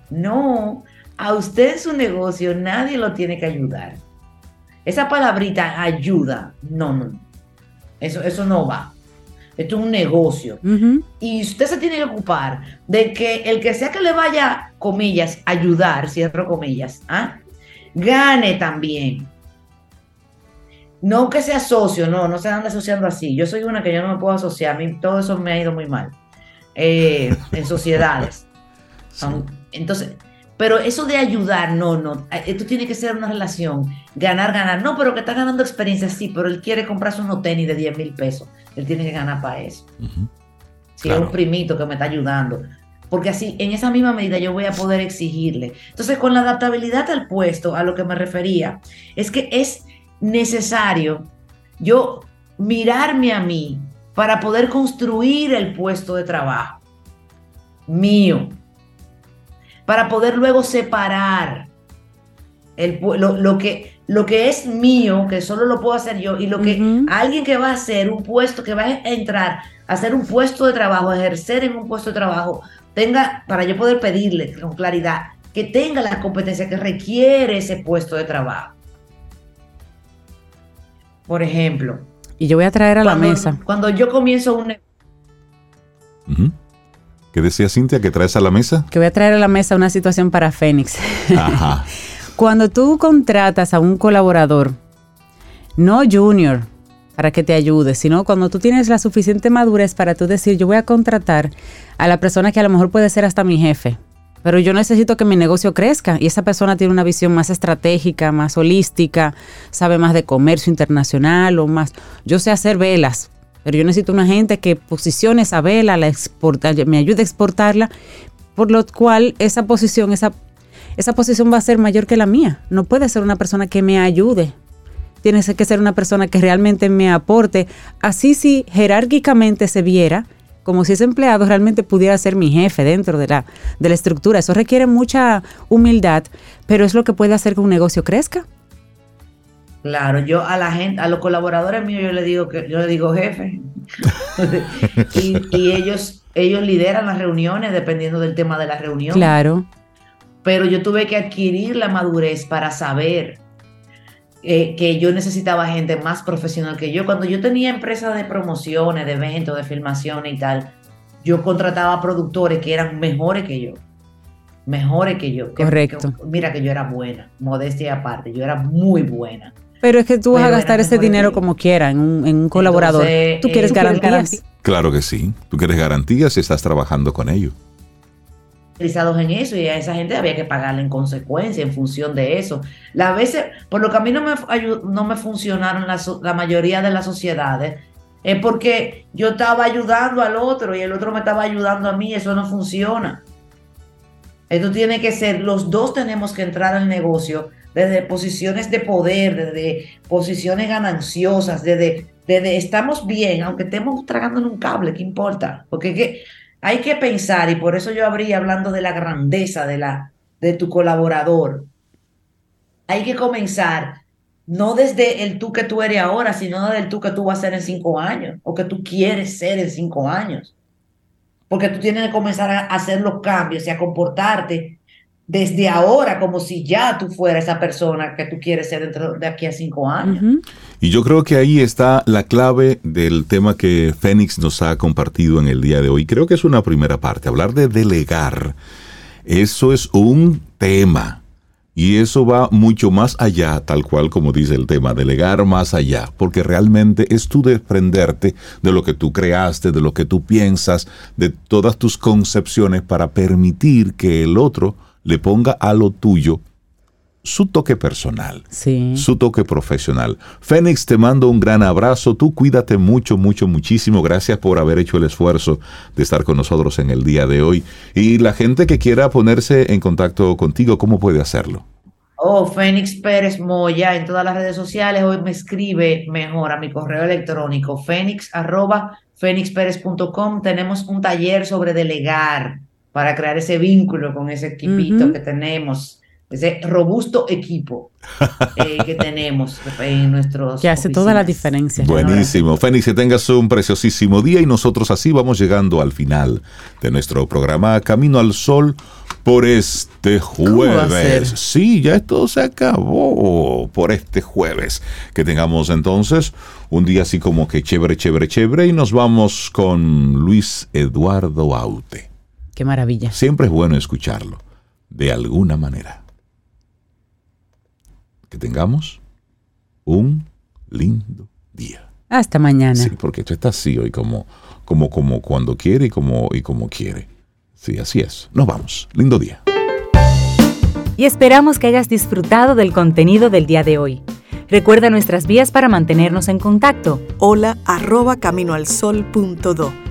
No, a usted en su negocio nadie lo tiene que ayudar. Esa palabrita ayuda, no, no, eso, eso no va. Esto es un negocio. Y usted se tiene que ocupar de que el que sea que le vaya, comillas, ayudar, cierro comillas, ¿ah? gane también. No que sea socio, no, no se anda asociando así. Yo soy una que yo no me puedo asociar. A mí todo eso me ha ido muy mal. Eh, en sociedades. Entonces, pero eso de ayudar, no, no. Esto tiene que ser una relación. Ganar, ganar. No, pero que está ganando experiencia, sí, pero él quiere comprarse unos tenis de 10 mil pesos. Él tiene que ganar para eso. Si es un primito que me está ayudando. Porque así, en esa misma medida, yo voy a poder exigirle. Entonces, con la adaptabilidad al puesto, a lo que me refería, es que es necesario yo mirarme a mí para poder construir el puesto de trabajo mío para poder luego separar el, lo, que, lo que es mío, que solo lo puedo hacer yo, y lo que alguien que va a hacer un puesto, que va a entrar a hacer un puesto de trabajo, ejercer en un puesto de trabajo, tenga, para yo poder pedirle con claridad, que tenga la competencia que requiere ese puesto de trabajo. Por ejemplo. Y yo voy a traer a la mesa. Cuando yo comienzo un... ¿Qué decía Cintia que traes a la mesa? Que voy a traer a la mesa una situación para Fénix. Ajá. Cuando tú contratas a un colaborador, no junior, para que te ayude, sino cuando tú tienes la suficiente madurez para tú decir, yo voy a contratar a la persona que a lo mejor puede ser hasta mi jefe, pero yo necesito que mi negocio crezca y esa persona tiene una visión más estratégica, más holística, sabe más de comercio internacional o más. Yo sé hacer velas, pero yo necesito una gente que posicione esa vela, la exporta, me ayude a exportarla, por lo cual esa posición, esa, esa posición va a ser mayor que la mía. No puede ser una persona que me ayude. Tiene que ser una persona que realmente me aporte. Así si jerárquicamente se viera como si ese empleado realmente pudiera ser mi jefe dentro de la, de la estructura. Eso requiere mucha humildad, pero es lo que puede hacer que un negocio crezca. Claro, yo a la gente, a los colaboradores míos, yo le digo que yo le digo jefe. y, ellos, ellos lideran las reuniones dependiendo del tema de la reunión. Claro. Pero yo tuve que adquirir la madurez para saber eh, que yo necesitaba gente más profesional que yo. Cuando yo tenía empresas de promociones, de eventos, de filmaciones y tal, yo contrataba productores que eran mejores que yo. Mejores que yo. Correcto. mira que yo era buena, modestia aparte, yo era muy buena. Pero es que tú vas a gastar ese dinero como quieras en un, colaborador. tú quieres garantías. Claro que sí. Tú quieres garantías si estás trabajando con ellos. En eso y a esa gente había que pagarle en consecuencia, en función de eso. Las veces, por lo que a mí no me, no me funcionaron la mayoría de las sociedades, es porque yo estaba ayudando al otro y el otro me estaba ayudando a mí, eso no funciona. Esto tiene que ser, los dos tenemos que entrar al negocio desde posiciones de poder, desde posiciones gananciosas, desde, desde estamos bien, aunque estemos tragando en un cable, ¿qué importa? Porque hay que pensar, y por eso yo habría hablando de la grandeza de, la, de tu colaborador. Hay que comenzar no desde el tú que tú eres ahora, sino desde el tú que tú vas a ser en cinco años, o que tú quieres ser en cinco años. Porque tú tienes que comenzar a hacer los cambios y a comportarte desde ahora como si ya tú fueras esa persona que tú quieres ser dentro de aquí a cinco años. Y yo creo que ahí está la clave del tema que Fénix nos ha compartido en el día de hoy. Creo que es una primera parte, hablar de delegar. Eso es un tema. Y eso va mucho más allá, tal cual como dice el tema, delegar más allá, porque realmente es tú desprenderte de lo que tú creaste, de lo que tú piensas, de todas tus concepciones para permitir que el otro le ponga a lo tuyo su toque personal, Sí. su toque profesional. Fénix, te mando un gran abrazo. Tú cuídate mucho, mucho, muchísimo. Gracias por haber hecho el esfuerzo de estar con nosotros en el día de hoy. Y la gente que quiera ponerse en contacto contigo, ¿cómo puede hacerlo? Oh, Fénix Pérez Moya en todas las redes sociales. Hoy me escribe mejor a mi correo electrónico fénix arroba fénixpérez.com. Tenemos un taller sobre delegar para crear ese vínculo con ese equipito que tenemos, ese robusto equipo eh, que tenemos en nuestros Que hace toda la diferencia. Buenísimo. Fénix, que tengas un preciosísimo día y nosotros así vamos llegando al final de nuestro programa Camino al Sol por este jueves. Sí, ya esto se acabó por este jueves. Que tengamos entonces un día así como que chévere, chévere, chévere y nos vamos con Luis Eduardo Aute. Qué maravilla. Siempre es bueno escucharlo, de alguna manera. Que tengamos un lindo día. Hasta mañana. Sí, porque tú estás así hoy como, como, como cuando quiere y como, y como quiere. Sí, así es. Nos vamos. Lindo día. Y esperamos que hayas disfrutado del contenido del día de hoy. Recuerda nuestras vías para mantenernos en contacto. Hola arroba caminoalsol.do.